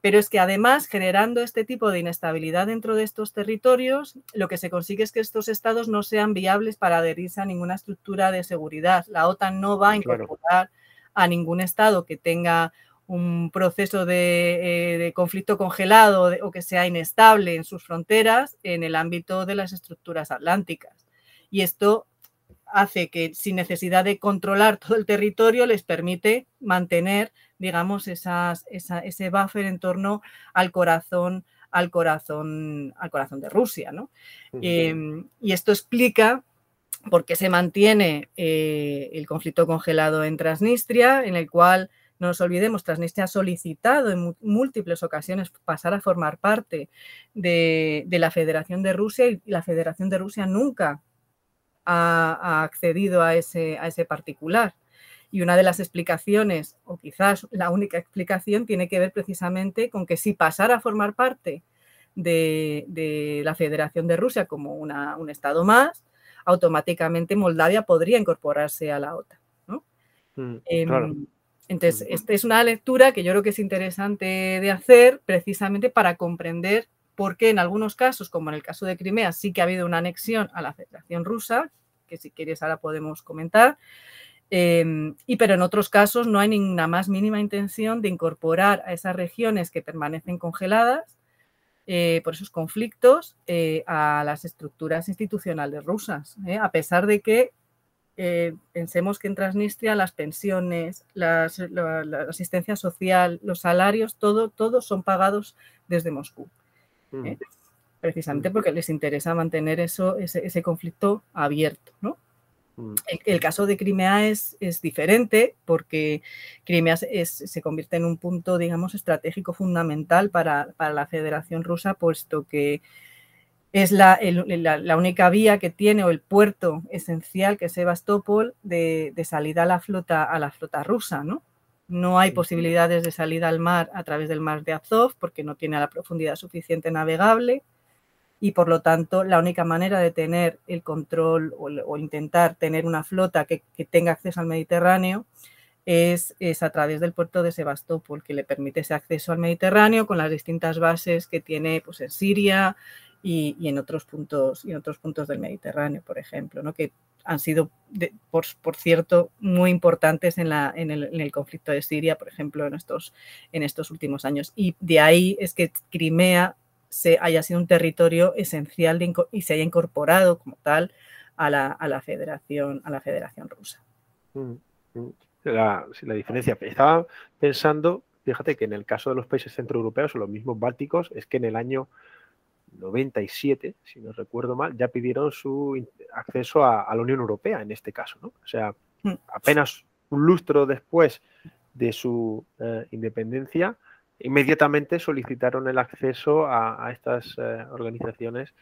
Pero es que además, generando este tipo de inestabilidad dentro de estos territorios, lo que se consigue es que estos estados no sean viables para adherirse a ninguna estructura de seguridad. La OTAN no va a incorporar a ningún estado que tenga un proceso de, eh, conflicto congelado o que sea inestable en sus fronteras en el ámbito de las estructuras atlánticas y esto hace que sin necesidad de controlar todo el territorio les permite mantener, digamos, esas, ese buffer en torno al corazón, al corazón, al corazón de Rusia. ¿no? Em, y esto explica por qué se mantiene eh, el conflicto congelado en Transnistria, en el cual no nos olvidemos, Transnistria ha solicitado en múltiples ocasiones pasar a formar parte de, de, la Federación de Rusia y la Federación de Rusia nunca ha, accedido a ese, a ese particular. Y una de las explicaciones, o quizás la única explicación, tiene que ver precisamente con que si pasara a formar parte de, la Federación de Rusia como un Estado más, automáticamente Moldavia podría incorporarse a la OTAN. Mm, em, entonces, esta es una lectura que yo creo que es interesante de hacer precisamente para comprender por qué en algunos casos, como en el caso de Crimea, sí que ha habido una anexión a la Federación Rusa, que si quieres ahora podemos comentar. Em, y pero en otros casos no hay ninguna más mínima intención de incorporar a esas regiones que permanecen congeladas eh, por esos conflictos eh, a las estructuras institucionales rusas, ¿eh? a pesar de que pensemos que en Transnistria las pensiones, la, asistencia social, los salarios, todo, todos son pagados desde Moscú precisamente porque les interesa mantener eso, ese, conflicto abierto. ¿no? Mm. El, caso de Crimea es, es diferente porque Crimea se convierte en un punto, digamos, estratégico fundamental para, la Federación Rusa, puesto que es la, la, única vía que tiene o el puerto esencial que es Sebastopol de, de, salida a la flota a la flota rusa, ¿no? No hay posibilidades de salida al mar a través del mar de Azov porque no tiene la profundidad suficiente navegable y por lo tanto la única manera de tener el control o, intentar tener una flota que, tenga acceso al Mediterráneo es, es, a través del puerto de Sebastopol, que le permite ese acceso al Mediterráneo con las distintas bases que tiene pues, en Siria y, en, otros puntos, y en otros puntos del Mediterráneo, por ejemplo, ¿no? que han sido, por, cierto, muy importantes en, el, conflicto de Siria, por ejemplo, en estos, en estos últimos años. Y de ahí es que Crimea se haya sido un territorio esencial y se haya incorporado como tal a la, a la, federación, a la federación rusa. Mm, mm. La, la, diferencia. Estaba pensando, fíjate que en el caso de los países centroeuropeos o los mismos bálticos, es que en el año 97, si no recuerdo mal, ya pidieron su acceso a, la Unión Europea en este caso. ¿no? O sea, mm. apenas un lustro después de su eh, independencia, inmediatamente solicitaron el acceso a, estas eh, organizaciones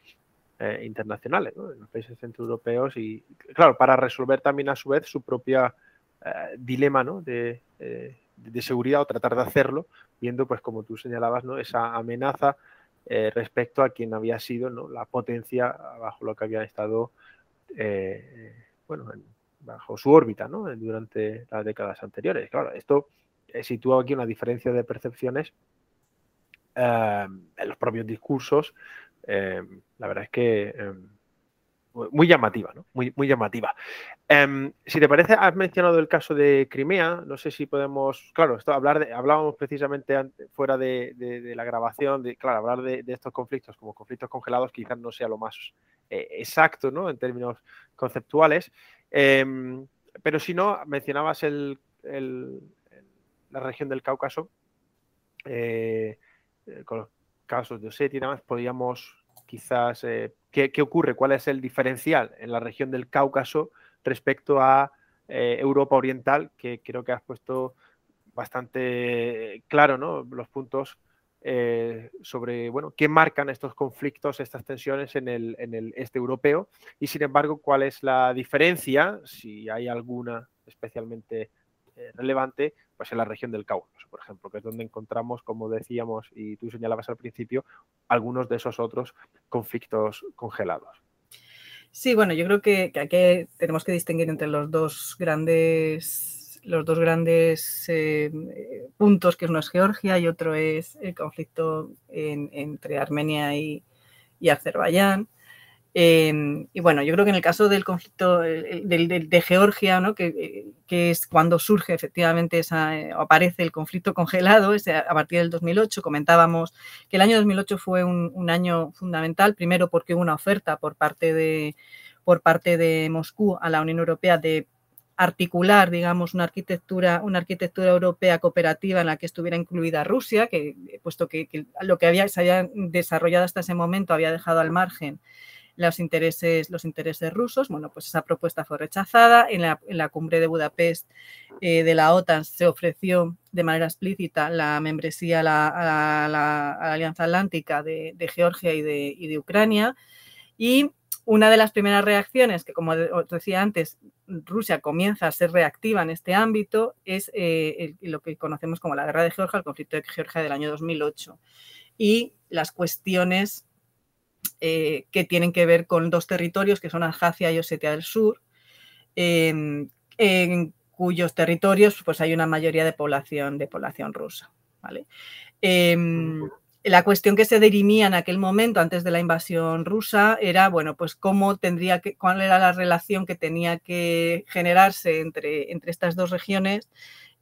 eh, internacionales, en los países centroeuropeos y, claro, para resolver también a su vez su propia eh, dilema de, de, seguridad o tratar de hacerlo, viendo, pues como tú señalabas, ¿no? esa amenaza respecto a quien había sido la potencia bajo lo que había estado, bueno, bajo su órbita ¿no? durante las décadas anteriores. Claro, esto sitúa aquí una diferencia de percepciones en los propios discursos la verdad es que em, muy llamativa, ¿no? Muy, muy llamativa. Em, si te parece, has mencionado el caso de Crimea. No sé si podemos, claro, esto hablar de, hablábamos precisamente fuera de, la grabación, de, claro, hablar de, estos conflictos como conflictos congelados quizás no sea lo más eh, exacto, ¿no? En términos conceptuales. pero si no, mencionabas el, la región del Cáucaso. Eh, eh, con casos de Osetia y demás, podríamos quizás, eh, ¿qué, ocurre? ¿Cuál es el diferencial en la región del Cáucaso respecto a eh, Europa Oriental? Que creo que has puesto bastante claro ¿no? los puntos eh, sobre bueno, qué marcan estos conflictos, estas tensiones en el, en el este europeo y sin embargo cuál es la diferencia, si hay alguna especialmente relevante, pues en la región del Cáucaso, por ejemplo, que es donde encontramos, como decíamos y tú señalabas al principio, algunos de esos otros conflictos congelados. Sí, bueno, yo creo que, aquí tenemos que distinguir entre los dos grandes los dos grandes eh, puntos, que uno es Georgia y otro es el conflicto entre Armenia y Azerbaiyán. Em, y bueno, yo creo que en el caso del conflicto de, Georgia, ¿no? que, es cuando surge efectivamente, esa, eh, aparece el conflicto congelado, es a partir del 2008, comentábamos que el año 2008 fue un, año fundamental, primero porque hubo una oferta por parte, de, por parte de Moscú a la Unión Europea de articular, digamos, una arquitectura, una arquitectura europea cooperativa en la que estuviera incluida Rusia, que puesto que, que lo que había, se había desarrollado hasta ese momento había dejado al margen los intereses, los intereses rusos. Bueno, pues esa propuesta fue rechazada. En la, cumbre de Budapest eh, de la OTAN se ofreció de manera explícita la membresía a la, Alianza Atlántica de, Georgia y de, Ucrania. Y una de las primeras reacciones, que como decía antes, Rusia comienza a ser reactiva en este ámbito, es eh, lo que conocemos como la guerra de Georgia, el conflicto de Georgia del año 2008. Y las cuestiones eh, que tienen que ver con dos territorios que son Abjasia y Osetia del Sur, en cuyos territorios pues, hay una mayoría de población, de población rusa. ¿vale? Em, la cuestión que se dirimía en aquel momento, antes de la invasión rusa, era, bueno, pues cómo tendría que, cuál era la relación que tenía que generarse entre, entre estas dos regiones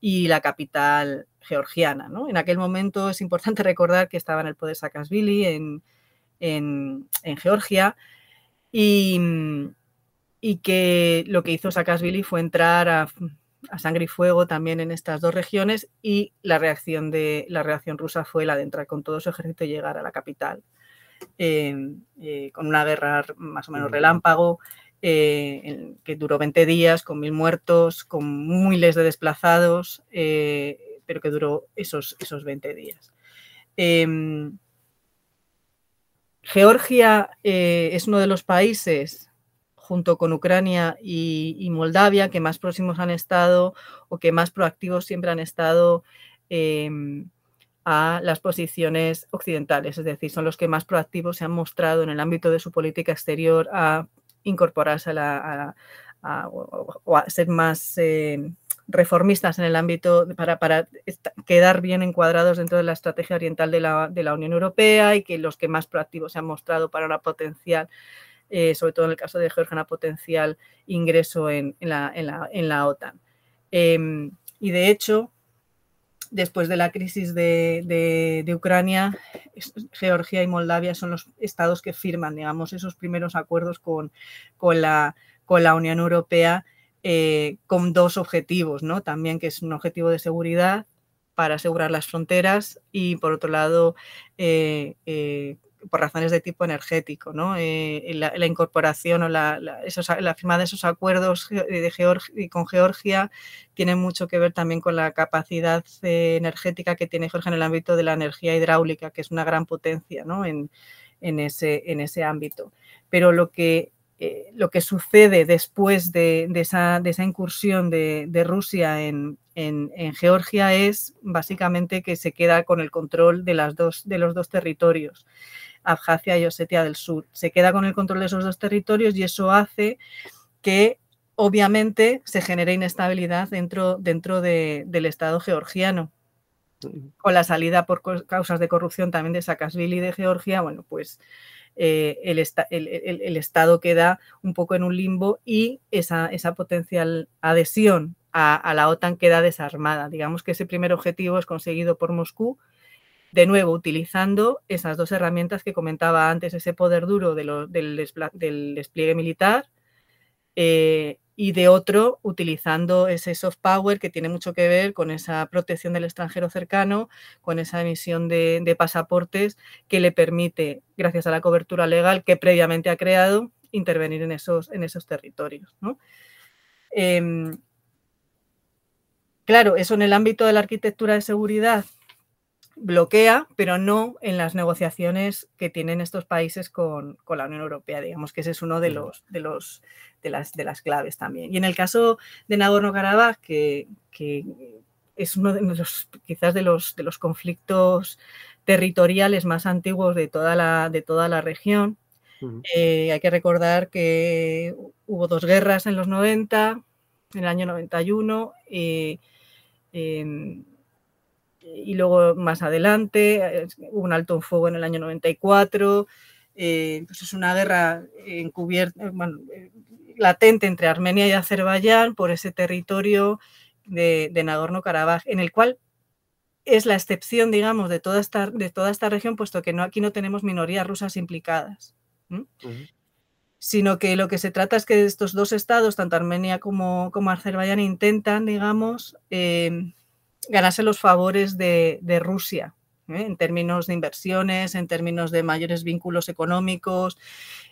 y la capital georgiana. ¿no? En aquel momento es importante recordar que estaba en el poder Saakashvili, en, en, Georgia y, que lo que hizo Saakashvili fue entrar a, sangre y fuego también en estas dos regiones y la reacción, de, la reacción rusa fue la de entrar con todo su ejército y llegar a la capital em, eh, con una guerra más o menos relámpago eh, que duró 20 días, con mil muertos, con miles de desplazados, eh, pero que duró esos, esos 20 días. Georgia eh, es uno de los países, junto con Ucrania y, Moldavia, que más próximos han estado o que más proactivos siempre han estado em, a las posiciones occidentales, es decir, son los que más proactivos se han mostrado en el ámbito de su política exterior a incorporarse a la, o a ser más em, reformistas en el ámbito para, quedar bien encuadrados dentro de la estrategia oriental de la, Unión Europea y que los que más proactivos se han mostrado para una potencial, eh, sobre todo en el caso de Georgia, una potencial ingreso en, la, OTAN. Em, y de hecho, después de la crisis de, Ucrania, Georgia y Moldavia son los estados que firman, digamos, esos primeros acuerdos con, con, la, con la Unión Europea eh, con dos objetivos, ¿no? También que es un objetivo de seguridad para asegurar las fronteras y por otro lado, eh, eh, por razones de tipo energético, ¿no? La, incorporación o la, firma de esos acuerdos de con Georgia tiene mucho que ver también con la capacidad energética que tiene Georgia en el ámbito de la energía hidráulica, que es una gran potencia ¿no? en ese, en ese ámbito. Pero lo que, eh, lo que sucede después de, esa, incursión de, Rusia en, Georgia es básicamente que se queda con el control de, las dos, de los dos territorios, Abjasia y Osetia del Sur. Se queda con el control de esos dos territorios y eso hace que obviamente se genere inestabilidad dentro, dentro del Estado georgiano con la salida por causas de corrupción también de Saakashvili de Georgia, bueno, pues eh, el, Estado queda un poco en un limbo y esa, potencial adhesión a, la OTAN queda desarmada. Digamos que ese primer objetivo es conseguido por Moscú, de nuevo utilizando esas dos herramientas que comentaba antes, ese poder duro del, despliegue militar eh, y de otro utilizando ese soft power que tiene mucho que ver con esa protección del extranjero cercano, con esa emisión de, pasaportes que le permite, gracias a la cobertura legal que previamente ha creado, intervenir en esos, en esos territorios. Em, claro, eso en el ámbito de la arquitectura de seguridad bloquea, pero no en las negociaciones que tienen estos países con, la Unión Europea. Digamos que ese es uno de los, de los de las, de las claves también. Y en el caso de Nagorno-Karabaj, que, es uno de los, quizás de los, de los conflictos territoriales más antiguos de toda la, de toda la región, eh, hay que recordar que hubo dos guerras en los 90, en el año 91, eh, em, y luego más adelante eh, hubo un alto en fuego en el año 94. pues es una guerra encubierta, latente entre Armenia y Azerbaiyán por ese territorio de, Nagorno-Karabaj, en el cual es la excepción, digamos, de toda esta, de toda esta región, puesto que no, aquí no tenemos minorías rusas implicadas. Sino que lo que se trata es que estos dos estados, tanto Armenia como, como Azerbaiyán, intentan, digamos, eh, ganarse los favores de, Rusia, ¿eh? en términos de inversiones, en términos de mayores vínculos económicos,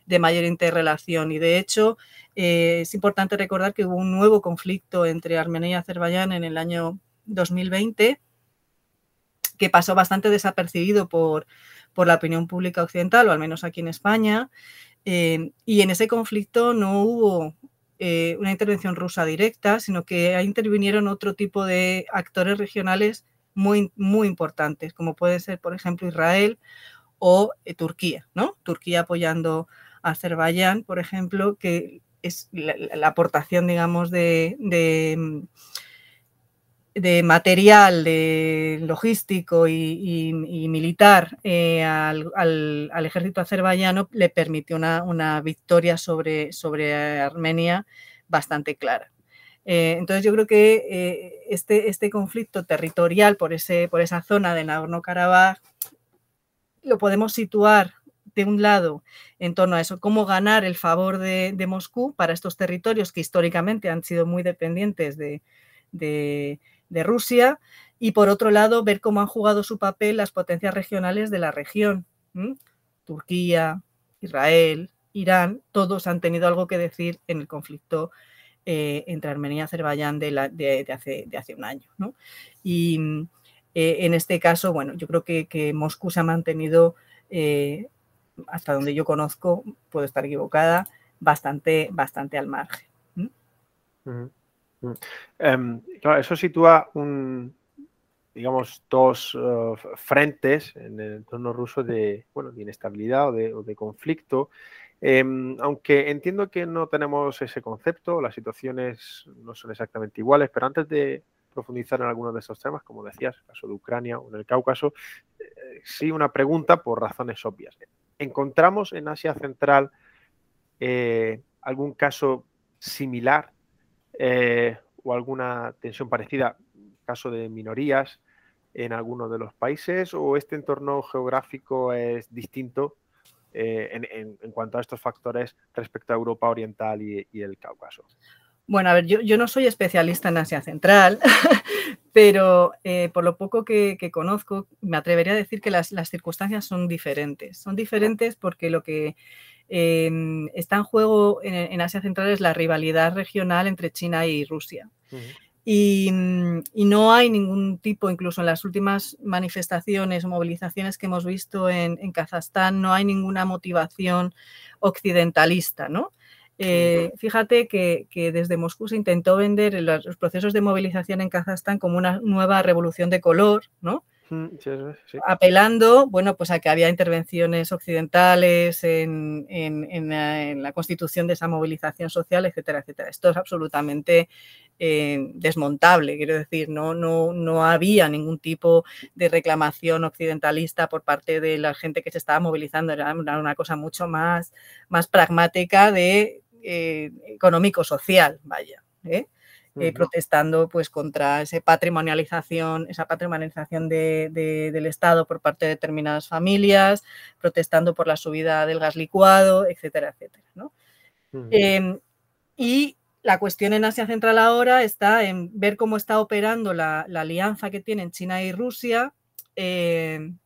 de mayor interrelación. Y de hecho, eh, es importante recordar que hubo un nuevo conflicto entre Armenia y Azerbaiyán en el año 2020 que pasó bastante desapercibido por, la opinión pública occidental, o al menos aquí en España. Eh, y en ese conflicto no hubo eh, una intervención rusa directa, sino que intervinieron otro tipo de actores regionales muy, muy importantes, como puede ser, por ejemplo, Israel o Turquía, ¿no? Turquía apoyando a Azerbaiyán, por ejemplo, que es la, aportación, digamos, de, de, material de logístico y, militar eh, al, ejército azerbaiyano le permitió una, victoria sobre, sobre, Armenia bastante clara. Eh, entonces yo creo que eh, este, este, conflicto territorial por, ese, por esa zona de Nagorno-Karabaj lo podemos situar de un lado, en torno a eso, cómo ganar el favor de, Moscú para estos territorios que históricamente han sido muy dependientes de, Rusia, y por otro lado, ver cómo han jugado su papel las potencias regionales de la región. Turquía, Israel, Irán, todos han tenido algo que decir en el conflicto eh, entre Armenia y Azerbaiyán de, hace, un año. Y eh, en este caso, bueno, yo creo que, Moscú se ha mantenido eh, hasta donde yo conozco, puedo estar equivocada, bastante, bastante al margen. Claro, eso sitúa digamos, dos uh, frentes en el entorno ruso de, bueno, de inestabilidad o de, conflicto. Em, aunque entiendo que no tenemos ese concepto, las situaciones no son exactamente iguales, pero antes de profundizar en algunos de esos temas, como decías, el caso de Ucrania o en el Cáucaso, eh, sí una pregunta por razones obvias. ¿Encontramos en Asia Central eh, algún caso similar eh, o alguna tensión parecida, caso de minorías en alguno de los países o este entorno geográfico es distinto eh, en, cuanto a estos factores respecto a Europa Oriental y, el Cáucaso? Bueno, a ver, yo, no soy especialista en Asia Central, pero eh, por lo poco que, conozco, me atrevería a decir que las, circunstancias son diferentes. Son diferentes porque lo que está en juego en, Asia Central es la rivalidad regional entre China y Rusia. Y, no hay ningún tipo, incluso en las últimas manifestaciones o movilizaciones que hemos visto en, en Kazajstán, no hay ninguna motivación occidentalista, ¿no? Eh, fíjate que, desde Moscú se intentó vender los, procesos de movilización en Kazajstán como una nueva revolución de color, ¿no? Mm, Apelando, bueno, pues a que había intervenciones occidentales en, la, constitución de esa movilización social, etcétera, etcétera. Esto es absolutamente eh, desmontable, quiero decir, no, no, no había ningún tipo de reclamación occidentalista por parte de la gente que se estaba movilizando, era una cosa mucho más, más pragmática de eh, económico-social, vaya. ¿eh? Eh, protestando pues contra esa patrimonialización, esa patrimonialización del Estado por parte de determinadas familias, protestando por la subida del gas licuado, etcétera, etcétera. Em, y la cuestión en Asia Central ahora está en ver cómo está operando la, alianza que tienen China y Rusia em,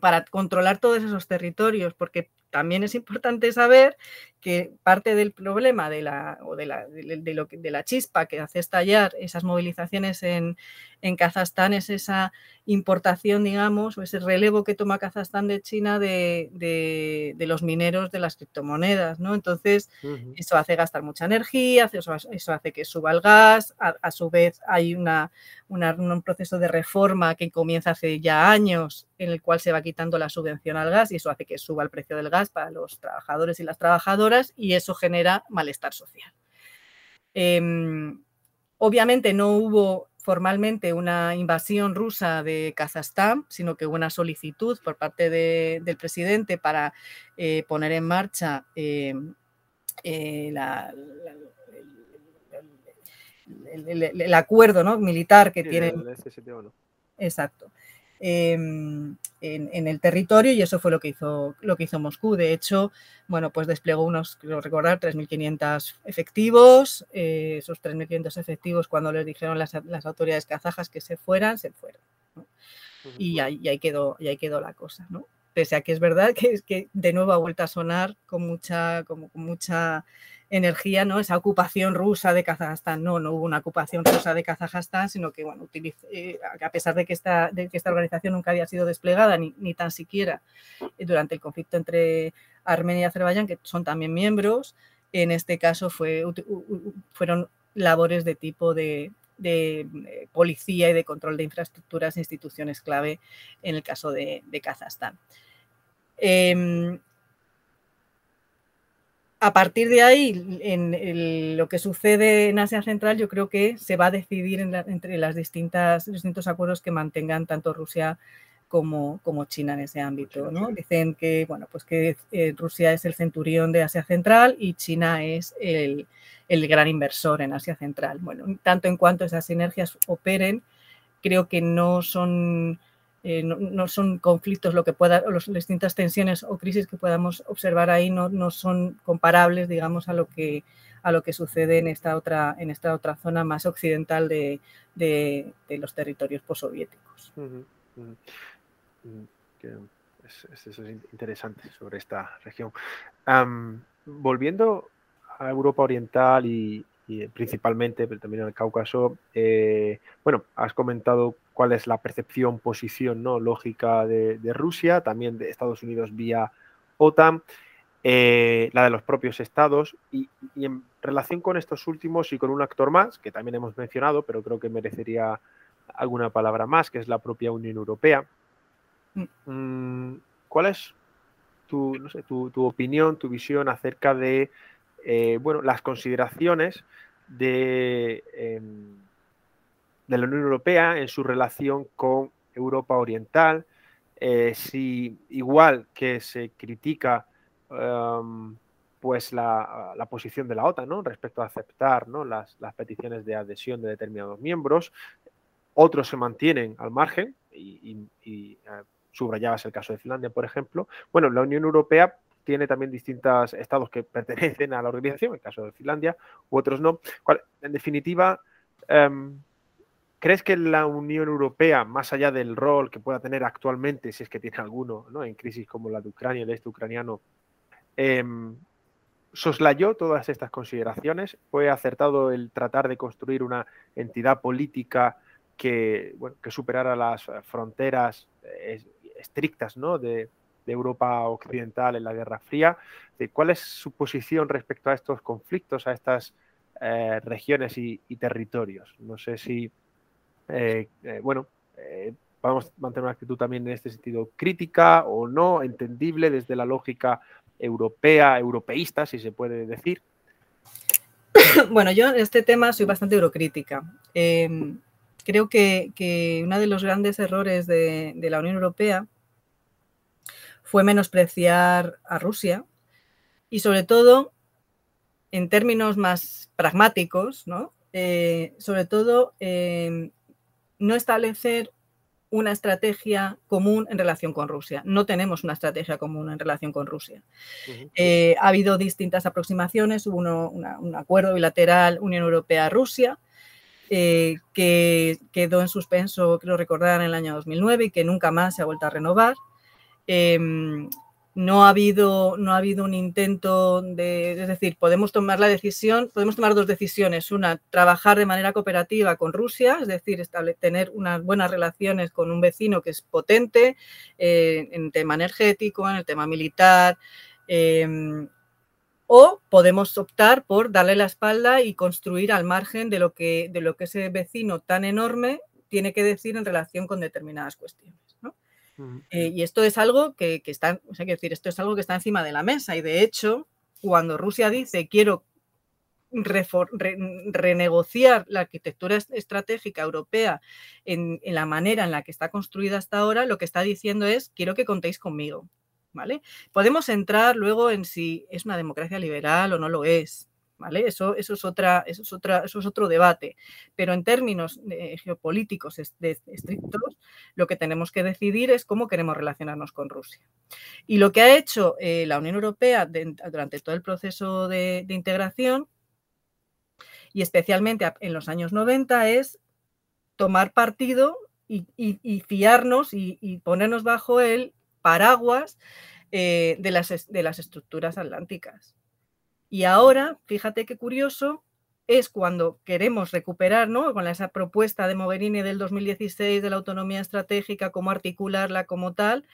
para controlar todos esos territorios, porque también es importante saber que parte del problema de la, o de la, de, lo, de la chispa que hace estallar esas movilizaciones en, en, Kazajstán es esa importación, digamos, o ese relevo que toma Kazajstán de China de, de los mineros de las criptomonedas, ¿no? Entonces, eso hace gastar mucha energía, eso, eso hace que suba el gas, a, su vez hay una, un proceso de reforma que comienza hace ya años en el cual se va quitando la subvención al gas y eso hace que suba el precio del gas para los trabajadores y las trabajadoras y eso genera malestar social. Em, obviamente no hubo formalmente una invasión rusa de Kazajstán, sino que hubo una solicitud por parte del presidente para eh, poner en marcha em, eh, el, acuerdo ¿no? militar que tiene. Exacto. Em, en, el territorio y eso fue lo que hizo lo que hizo Moscú. De hecho, bueno, pues desplegó unos, quiero recordar, 3.500 efectivos. Eh, esos 3.500 efectivos, cuando les dijeron las, autoridades kazajas que se fueran, se fueron. Y, ahí, ahí, quedó, y ahí quedó la cosa, ¿no? Pese a que es verdad que, que de nuevo ha vuelto a sonar con mucha, como, con mucha energía, ¿no? Esa ocupación rusa de Kazajstán. No, no hubo una ocupación rusa de Kazajstán, sino que, bueno, eh, a pesar de que, esta, organización nunca había sido desplegada, ni, ni tan siquiera durante el conflicto entre Armenia y Azerbaiyán, que son también miembros, en este caso fue, fueron labores de tipo de, de eh, policía y de control de infraestructuras e instituciones clave en el caso de, de Kazajstán. Em, a partir de ahí, en lo que sucede en Asia Central, yo creo que se va a decidir entre las distintas, los distintos acuerdos que mantengan tanto Rusia como, como China en ese ámbito. ¿no? Dicen que, bueno, pues que eh, Rusia es el centurión de Asia Central y China es el, el gran inversor en Asia Central. Bueno, tanto en cuanto esas sinergias operen, creo que no son eh, no, son conflictos, lo que pueda, las distintas tensiones o crisis que podamos observar ahí no, no, son comparables, digamos, a lo que a lo que sucede en esta otra, en esta otra zona más occidental de, de, los territorios postsoviéticos. eso es interesante sobre esta región. volviendo a Europa Oriental y, principalmente, pero también el Cáucaso, eh, bueno, has comentado cuál es la percepción, posición ¿no? lógica de, Rusia, también de Estados Unidos vía OTAN, eh, la de los propios estados, y, en relación con estos últimos y con un actor más, que también hemos mencionado, pero creo que merecería alguna palabra más, que es la propia Unión Europea. Mm. Mm, ¿Cuál es tu, tu, opinión, tu visión acerca de eh, bueno, las consideraciones de... Em, de la Unión Europea en su relación con Europa Oriental, eh, si igual que se critica em, pues la, posición de la OTAN ¿no? respecto a aceptar ¿no? las, peticiones de adhesión de determinados miembros, otros se mantienen al margen y, y, eh, subrayabas el caso de Finlandia, por ejemplo. Bueno, la Unión Europea tiene también distintos estados que pertenecen a la organización, el caso de Finlandia, u otros no. En definitiva, em, ¿Crees que la Unión Europea, más allá del rol que pueda tener actualmente, si es que tiene alguno, ¿no? en crisis como la de Ucrania, el este ucraniano, em, soslayó todas estas consideraciones. Fue acertado el tratar de construir una entidad política que, que superara las fronteras eh, estrictas de, Europa Occidental en la Guerra Fría. ¿Cuál es su posición respecto a estos conflictos, a estas eh, regiones y, territorios? No sé si, eh, bueno, vamos a mantener una actitud también en este sentido crítica o no, entendible desde la lógica europea, europeísta, si se puede decir? Bueno, yo en este tema soy bastante eurocrítica. Em, creo que, uno de los grandes errores de, la Unión Europea fue menospreciar a Rusia y sobre todo, en términos más pragmáticos, ¿no? Eh, sobre todo, em, no establecer una estrategia común en relación con Rusia. No tenemos una estrategia común en relación con Rusia. Eh, ha habido distintas aproximaciones, hubo un acuerdo bilateral Unión Europea-Rusia eh, que quedó en suspenso, creo recordar, en el año 2009 y que nunca más se ha vuelto a renovar. Em, no ha habido, no ha habido un intento de, es decir, podemos tomar la decisión, podemos tomar dos decisiones. Una, trabajar de manera cooperativa con Rusia, es decir, tener unas buenas relaciones con un vecino que es potente eh, en el tema energético, en el tema militar. Em, o podemos optar por darle la espalda y construir al margen de lo que, de lo que ese vecino tan enorme tiene que decir en relación con determinadas cuestiones. Eh, y esto es algo que, está, o sea, decir, esto es algo que está encima de la mesa. Y de hecho, cuando Rusia dice quiero renegociar la arquitectura estratégica europea en, la manera en la que está construida hasta ahora, lo que está diciendo es quiero que contéis conmigo. ¿Vale? Podemos entrar luego en si es una democracia liberal o no lo es, eso, eso, eso, es otra, eso es otro debate. Pero en términos geopolíticos estrictos, lo que tenemos que decidir es cómo queremos relacionarnos con Rusia. Y lo que ha hecho eh, la Unión Europea durante todo el proceso de, integración, y especialmente en los años 90, es tomar partido y, fiarnos y, ponernos bajo el paraguas eh, de las estructuras atlánticas. Y ahora, fíjate qué curioso, es cuando queremos recuperar, ¿no? Con esa propuesta de Mogherini del 2016 de la autonomía estratégica, cómo articularla como tal.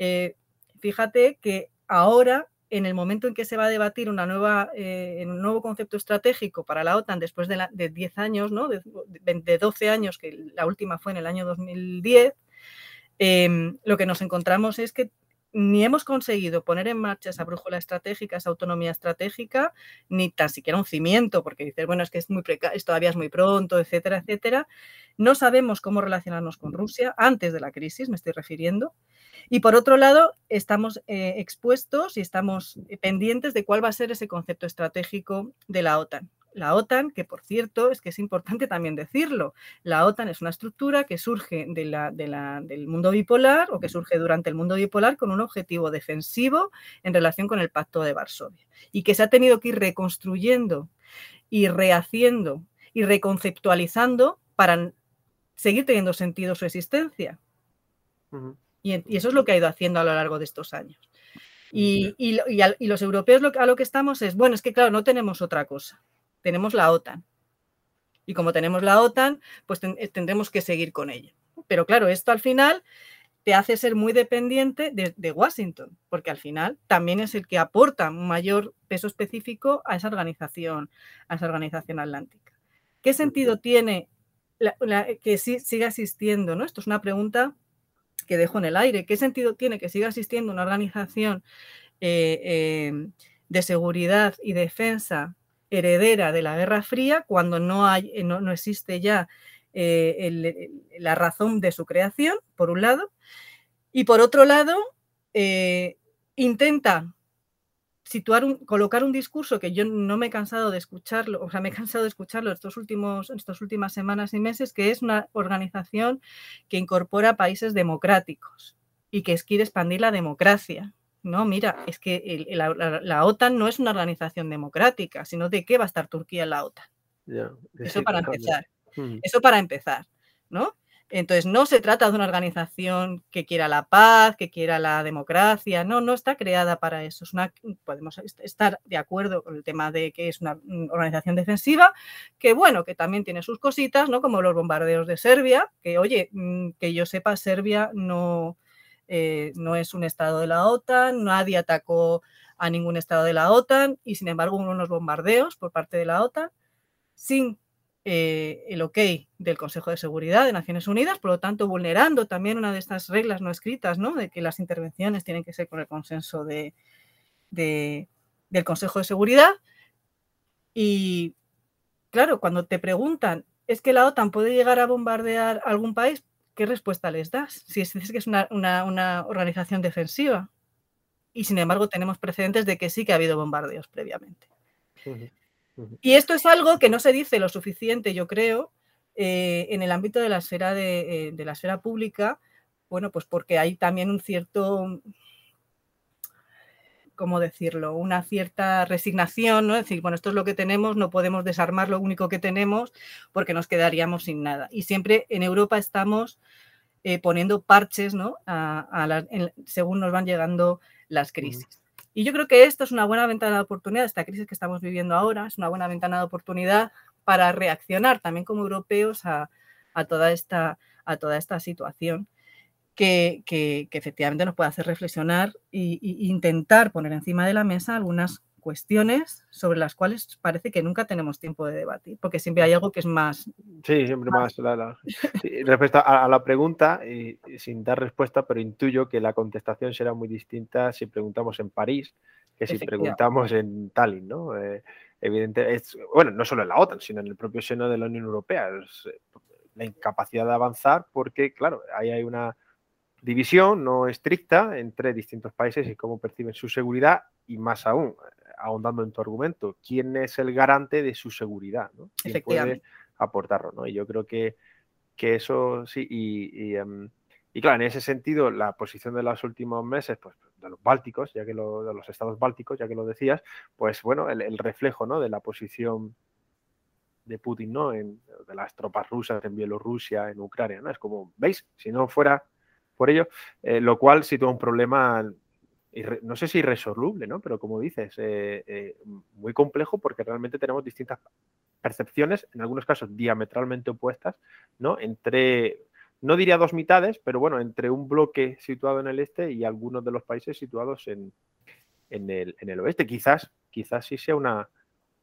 Eh, fíjate que ahora, en el momento en que se va a debatir eh, un nuevo concepto estratégico para la OTAN después de, 10 años, ¿no? De, 12 años, que la última fue en el año 2010, em, lo que nos encontramos es que ni hemos conseguido poner en marcha esa brújula estratégica, esa autonomía estratégica, ni tan siquiera un cimiento, porque dices, bueno, es que es muy todavía es muy pronto, etcétera, etcétera. No sabemos cómo relacionarnos con Rusia antes de la crisis, me estoy refiriendo. Y por otro lado, estamos eh, expuestos y estamos pendientes de cuál va a ser ese concepto estratégico de la OTAN la OTAN, que por cierto es que es importante también decirlo, la OTAN es una estructura que surge de la, del mundo bipolar o que surge durante el mundo bipolar con un objetivo defensivo en relación con el Pacto de Varsovia y que se ha tenido que ir reconstruyendo y rehaciendo y reconceptualizando para seguir teniendo sentido su existencia. y, eso es lo que ha ido haciendo a lo largo de estos años. Y, y, los europeos lo, a lo que estamos es, bueno, es que claro, no tenemos otra cosa tenemos la OTAN. Y como tenemos la OTAN, pues eh, tendremos que seguir con ella. Pero claro, esto al final te hace ser muy dependiente de, Washington, porque al final también es el que aporta un mayor peso específico a esa organización, a esa organización atlántica. ¿Qué sentido tiene que siga existiendo? ¿no? Esto es una pregunta que dejo en el aire. ¿Qué sentido tiene que siga existiendo una organización eh, eh, de seguridad y defensa heredera de la Guerra Fría cuando no, hay, eh, no, existe ya eh, la razón de su creación, por un lado, y por otro lado, eh, intenta situar un, colocar un discurso que yo no me he cansado de escucharlo, o sea, me he cansado de escucharlo estos últimos, estas últimas semanas y meses, que es una organización que incorpora países democráticos y que quiere expandir la democracia. No, mira, es que la, OTAN no es una organización democrática, sino de qué va a estar Turquía en la OTAN. Eso para empezar. Mm. Eso para empezar, ¿no? Entonces, no se trata de una organización que quiera la paz, que quiera la democracia, no, no está creada para eso. Es una, podemos estar de acuerdo con el tema de que es una organización defensiva, que bueno, que también tiene sus cositas, ¿no? Como los bombardeos de Serbia, que oye, mm, que yo sepa, Serbia no, eh, no es un estado de la OTAN, nadie atacó a ningún estado de la OTAN y sin embargo hubo unos bombardeos por parte de la OTAN sin eh, el ok del Consejo de Seguridad de Naciones Unidas, por lo tanto vulnerando también una de estas reglas no escritas, ¿no? de que las intervenciones tienen que ser con el consenso de, del Consejo de Seguridad. Y claro, cuando te preguntan, ¿es que la OTAN puede llegar a bombardear algún país? ¿Qué respuesta les das? Si dices que es una, organización defensiva. Y sin embargo tenemos precedentes de que sí que ha habido bombardeos previamente. Y esto es algo que no se dice lo suficiente, yo creo, eh, en el ámbito de la esfera eh, de, la esfera pública, bueno, pues porque hay también un cierto, ¿cómo decirlo? Una cierta resignación, ¿no? Es decir, bueno, esto es lo que tenemos, no podemos desarmar lo único que tenemos porque nos quedaríamos sin nada. Y siempre en Europa estamos eh, poniendo parches, ¿no? según nos van llegando las crisis. Y yo creo que esto es una buena ventana de oportunidad, esta crisis que estamos viviendo ahora, es una buena ventana de oportunidad para reaccionar también como europeos a, toda, esta, a toda esta situación que, efectivamente nos puede hacer reflexionar e intentar poner encima de la mesa algunas cuestiones sobre las cuales parece que nunca tenemos tiempo de debatir, porque siempre hay algo que es más... Sí, siempre más. respecto a, la pregunta, y, sin dar respuesta, pero intuyo que la contestación será muy distinta si preguntamos en París que si preguntamos en Tallinn, ¿no? Eh, evidente, es, bueno, no solo en la OTAN, sino en el propio seno de la Unión Europea. Es, eh, la incapacidad de avanzar porque, claro, ahí hay una división no estricta entre distintos países y cómo perciben su seguridad y más aún, ahondando en tu argumento, quién es el garante de su seguridad, ¿no? ¿Quién puede aportarlo, ¿no? Y yo creo que, que eso sí, y, em, y, claro, en ese sentido, la posición de los últimos meses, pues de los bálticos, ya que lo, de los estados bálticos, ya que lo decías, pues bueno, el, reflejo, ¿no? De la posición de Putin, ¿no? En, de las tropas rusas en Bielorrusia, en Ucrania, ¿no? Es como, ¿veis? Si no fuera por ello, eh, lo cual sitúa un problema no sé si irresoluble, ¿no? Pero como dices, eh, eh, muy complejo porque realmente tenemos distintas percepciones, en algunos casos diametralmente opuestas, ¿no? Entre, no diría dos mitades, pero bueno, entre un bloque situado en el este y algunos de los países situados en, el, oeste. Quizás, quizás sí sea una,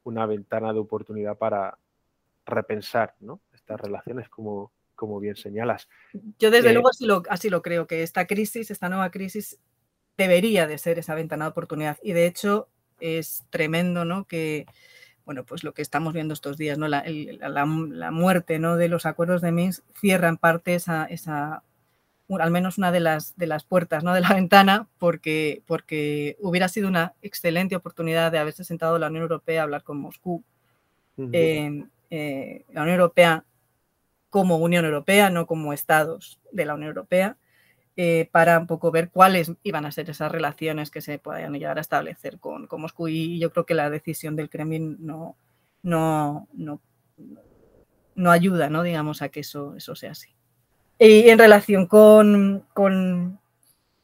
una ventana de oportunidad para repensar, ¿no? Estas relaciones como, como bien señalas. Yo desde eh, luego así lo, así lo creo, que esta crisis, esta nueva crisis, debería de ser esa ventana de oportunidad. Y de hecho es tremendo, ¿no? Que, bueno, pues lo que estamos viendo estos días, ¿no? La, muerte, ¿no? De los acuerdos de Minsk cierra en parte esa, esa al menos una de las, de las puertas ¿no? de la ventana, porque, porque hubiera sido una excelente oportunidad de haberse sentado la Unión Europea a hablar con Moscú. Eh, la Unión Europea como Unión Europea, no como estados de la Unión Europea. Eh, para un poco ver cuáles iban a ser esas relaciones que se puedan llegar a establecer con, Moscú. Y yo creo que la decisión del Kremlin no, no, no, no ayuda, ¿no? digamos, a que eso, eso sea así. Y en relación con, con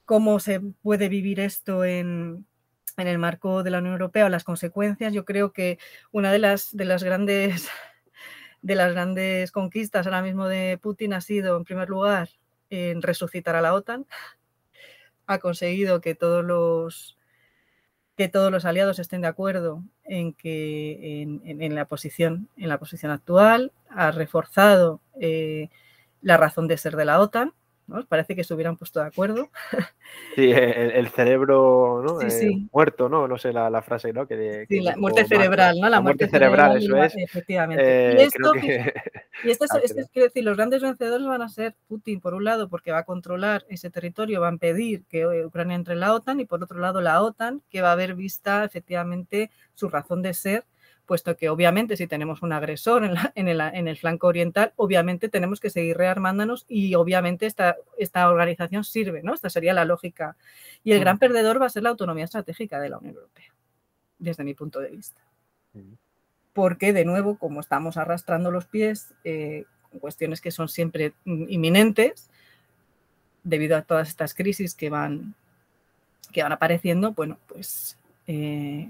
cómo se puede vivir esto en, en, el marco de la Unión Europea o las consecuencias, yo creo que una de las, de las grandes de las grandes conquistas ahora mismo de Putin ha sido, en primer lugar, en resucitar a la OTAN. Ha conseguido que todos los que todos los aliados estén de acuerdo en que en, la posición en la posición actual ha reforzado eh, la razón de ser de la OTAN Parece que se hubieran puesto de acuerdo. Sí, el, cerebro ¿no? Eh, muerto, ¿no? No sé la, frase, ¿no? Que, sí, la muerte cerebral, ¿no? La, muerte, cerebral, eso es. Efectivamente. y esto, y esto es, quiero decir, los grandes vencedores van a ser Putin, por un lado, porque va a controlar ese territorio, va a impedir que Ucrania entre en la OTAN, y por otro lado, la OTAN, que va a haber vista efectivamente su razón de ser puesto que obviamente si tenemos un agresor en, el, flanco oriental, obviamente tenemos que seguir rearmándonos y obviamente esta, esta organización sirve, ¿no? Esta sería la lógica. Y el gran perdedor va a ser la autonomía estratégica de la Unión Europea, desde mi punto de vista. Porque, de nuevo, como estamos arrastrando los pies, eh, cuestiones que son siempre inminentes debido a todas estas crisis que van, que van apareciendo, bueno, pues eh,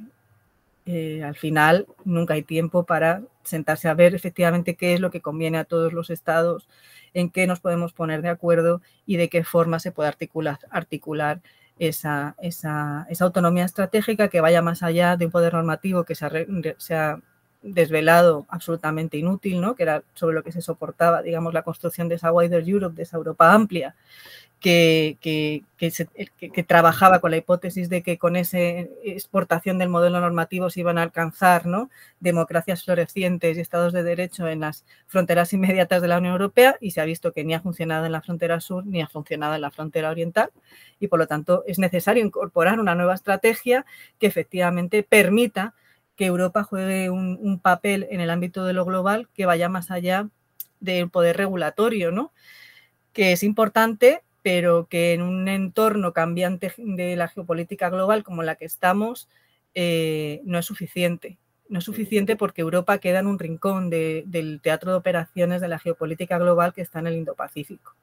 eh, al final nunca hay tiempo para sentarse a ver efectivamente qué es lo que conviene a todos los estados, en qué nos podemos poner de acuerdo y de qué forma se puede articular, esa, autonomía estratégica que vaya más allá de un poder normativo que se ha, desvelado absolutamente inútil, ¿no? que era sobre lo que se soportaba, digamos, la construcción de esa Wider Europe, de esa Europa amplia, que, que, trabajaba con la hipótesis de que con esa exportación del modelo normativo se iban a alcanzar democracias florecientes y estados de derecho en las fronteras inmediatas de la Unión Europea y se ha visto que ni ha funcionado en la frontera sur ni ha funcionado en la frontera oriental y por lo tanto es necesario incorporar una nueva estrategia que efectivamente permita que Europa juegue un, un papel en el ámbito de lo global que vaya más allá del poder regulatorio, ¿no? que es importante, pero que en un entorno cambiante de la geopolítica global como la que estamos, eh, no es suficiente. No es suficiente porque Europa queda en un rincón del teatro de operaciones de la geopolítica global que está en el Indo-Pacífico.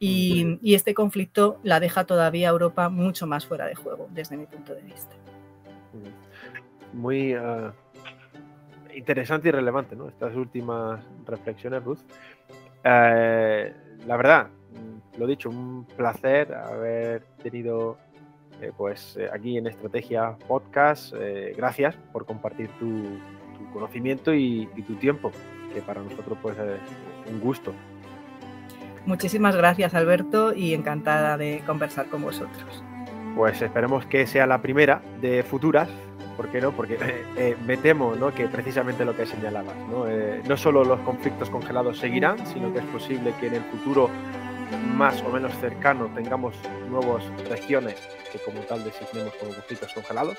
Y, este conflicto la deja todavía a Europa mucho más fuera de juego, desde mi punto de vista. Muy ah, interesante y relevante, ¿no? Estas últimas reflexiones, Ruth. Eh, la verdad, lo dicho, un placer haber tenido eh, pues eh, aquí en Estrategia Podcast. Eh, gracias por compartir tu, conocimiento y, tu tiempo, que para nosotros pues es un gusto. Muchísimas gracias Alberto y encantada de conversar con vosotros. Pues esperemos que sea la primera de futuras, ¿por qué no? Porque me temo ¿no? que precisamente lo que señalabas, ¿no? no solo los conflictos congelados seguirán, sino que es posible que en el futuro más o menos cercano tengamos nuevas regiones que como tal designemos como conflictos congelados,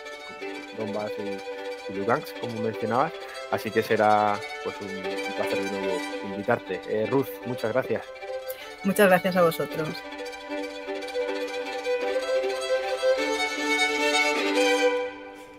como Donbass y, Lugansk, como mencionabas. Así que será pues un, placer de nuevo invitarte. Eh, Ruth, muchas gracias. Muchas gracias a vosotros.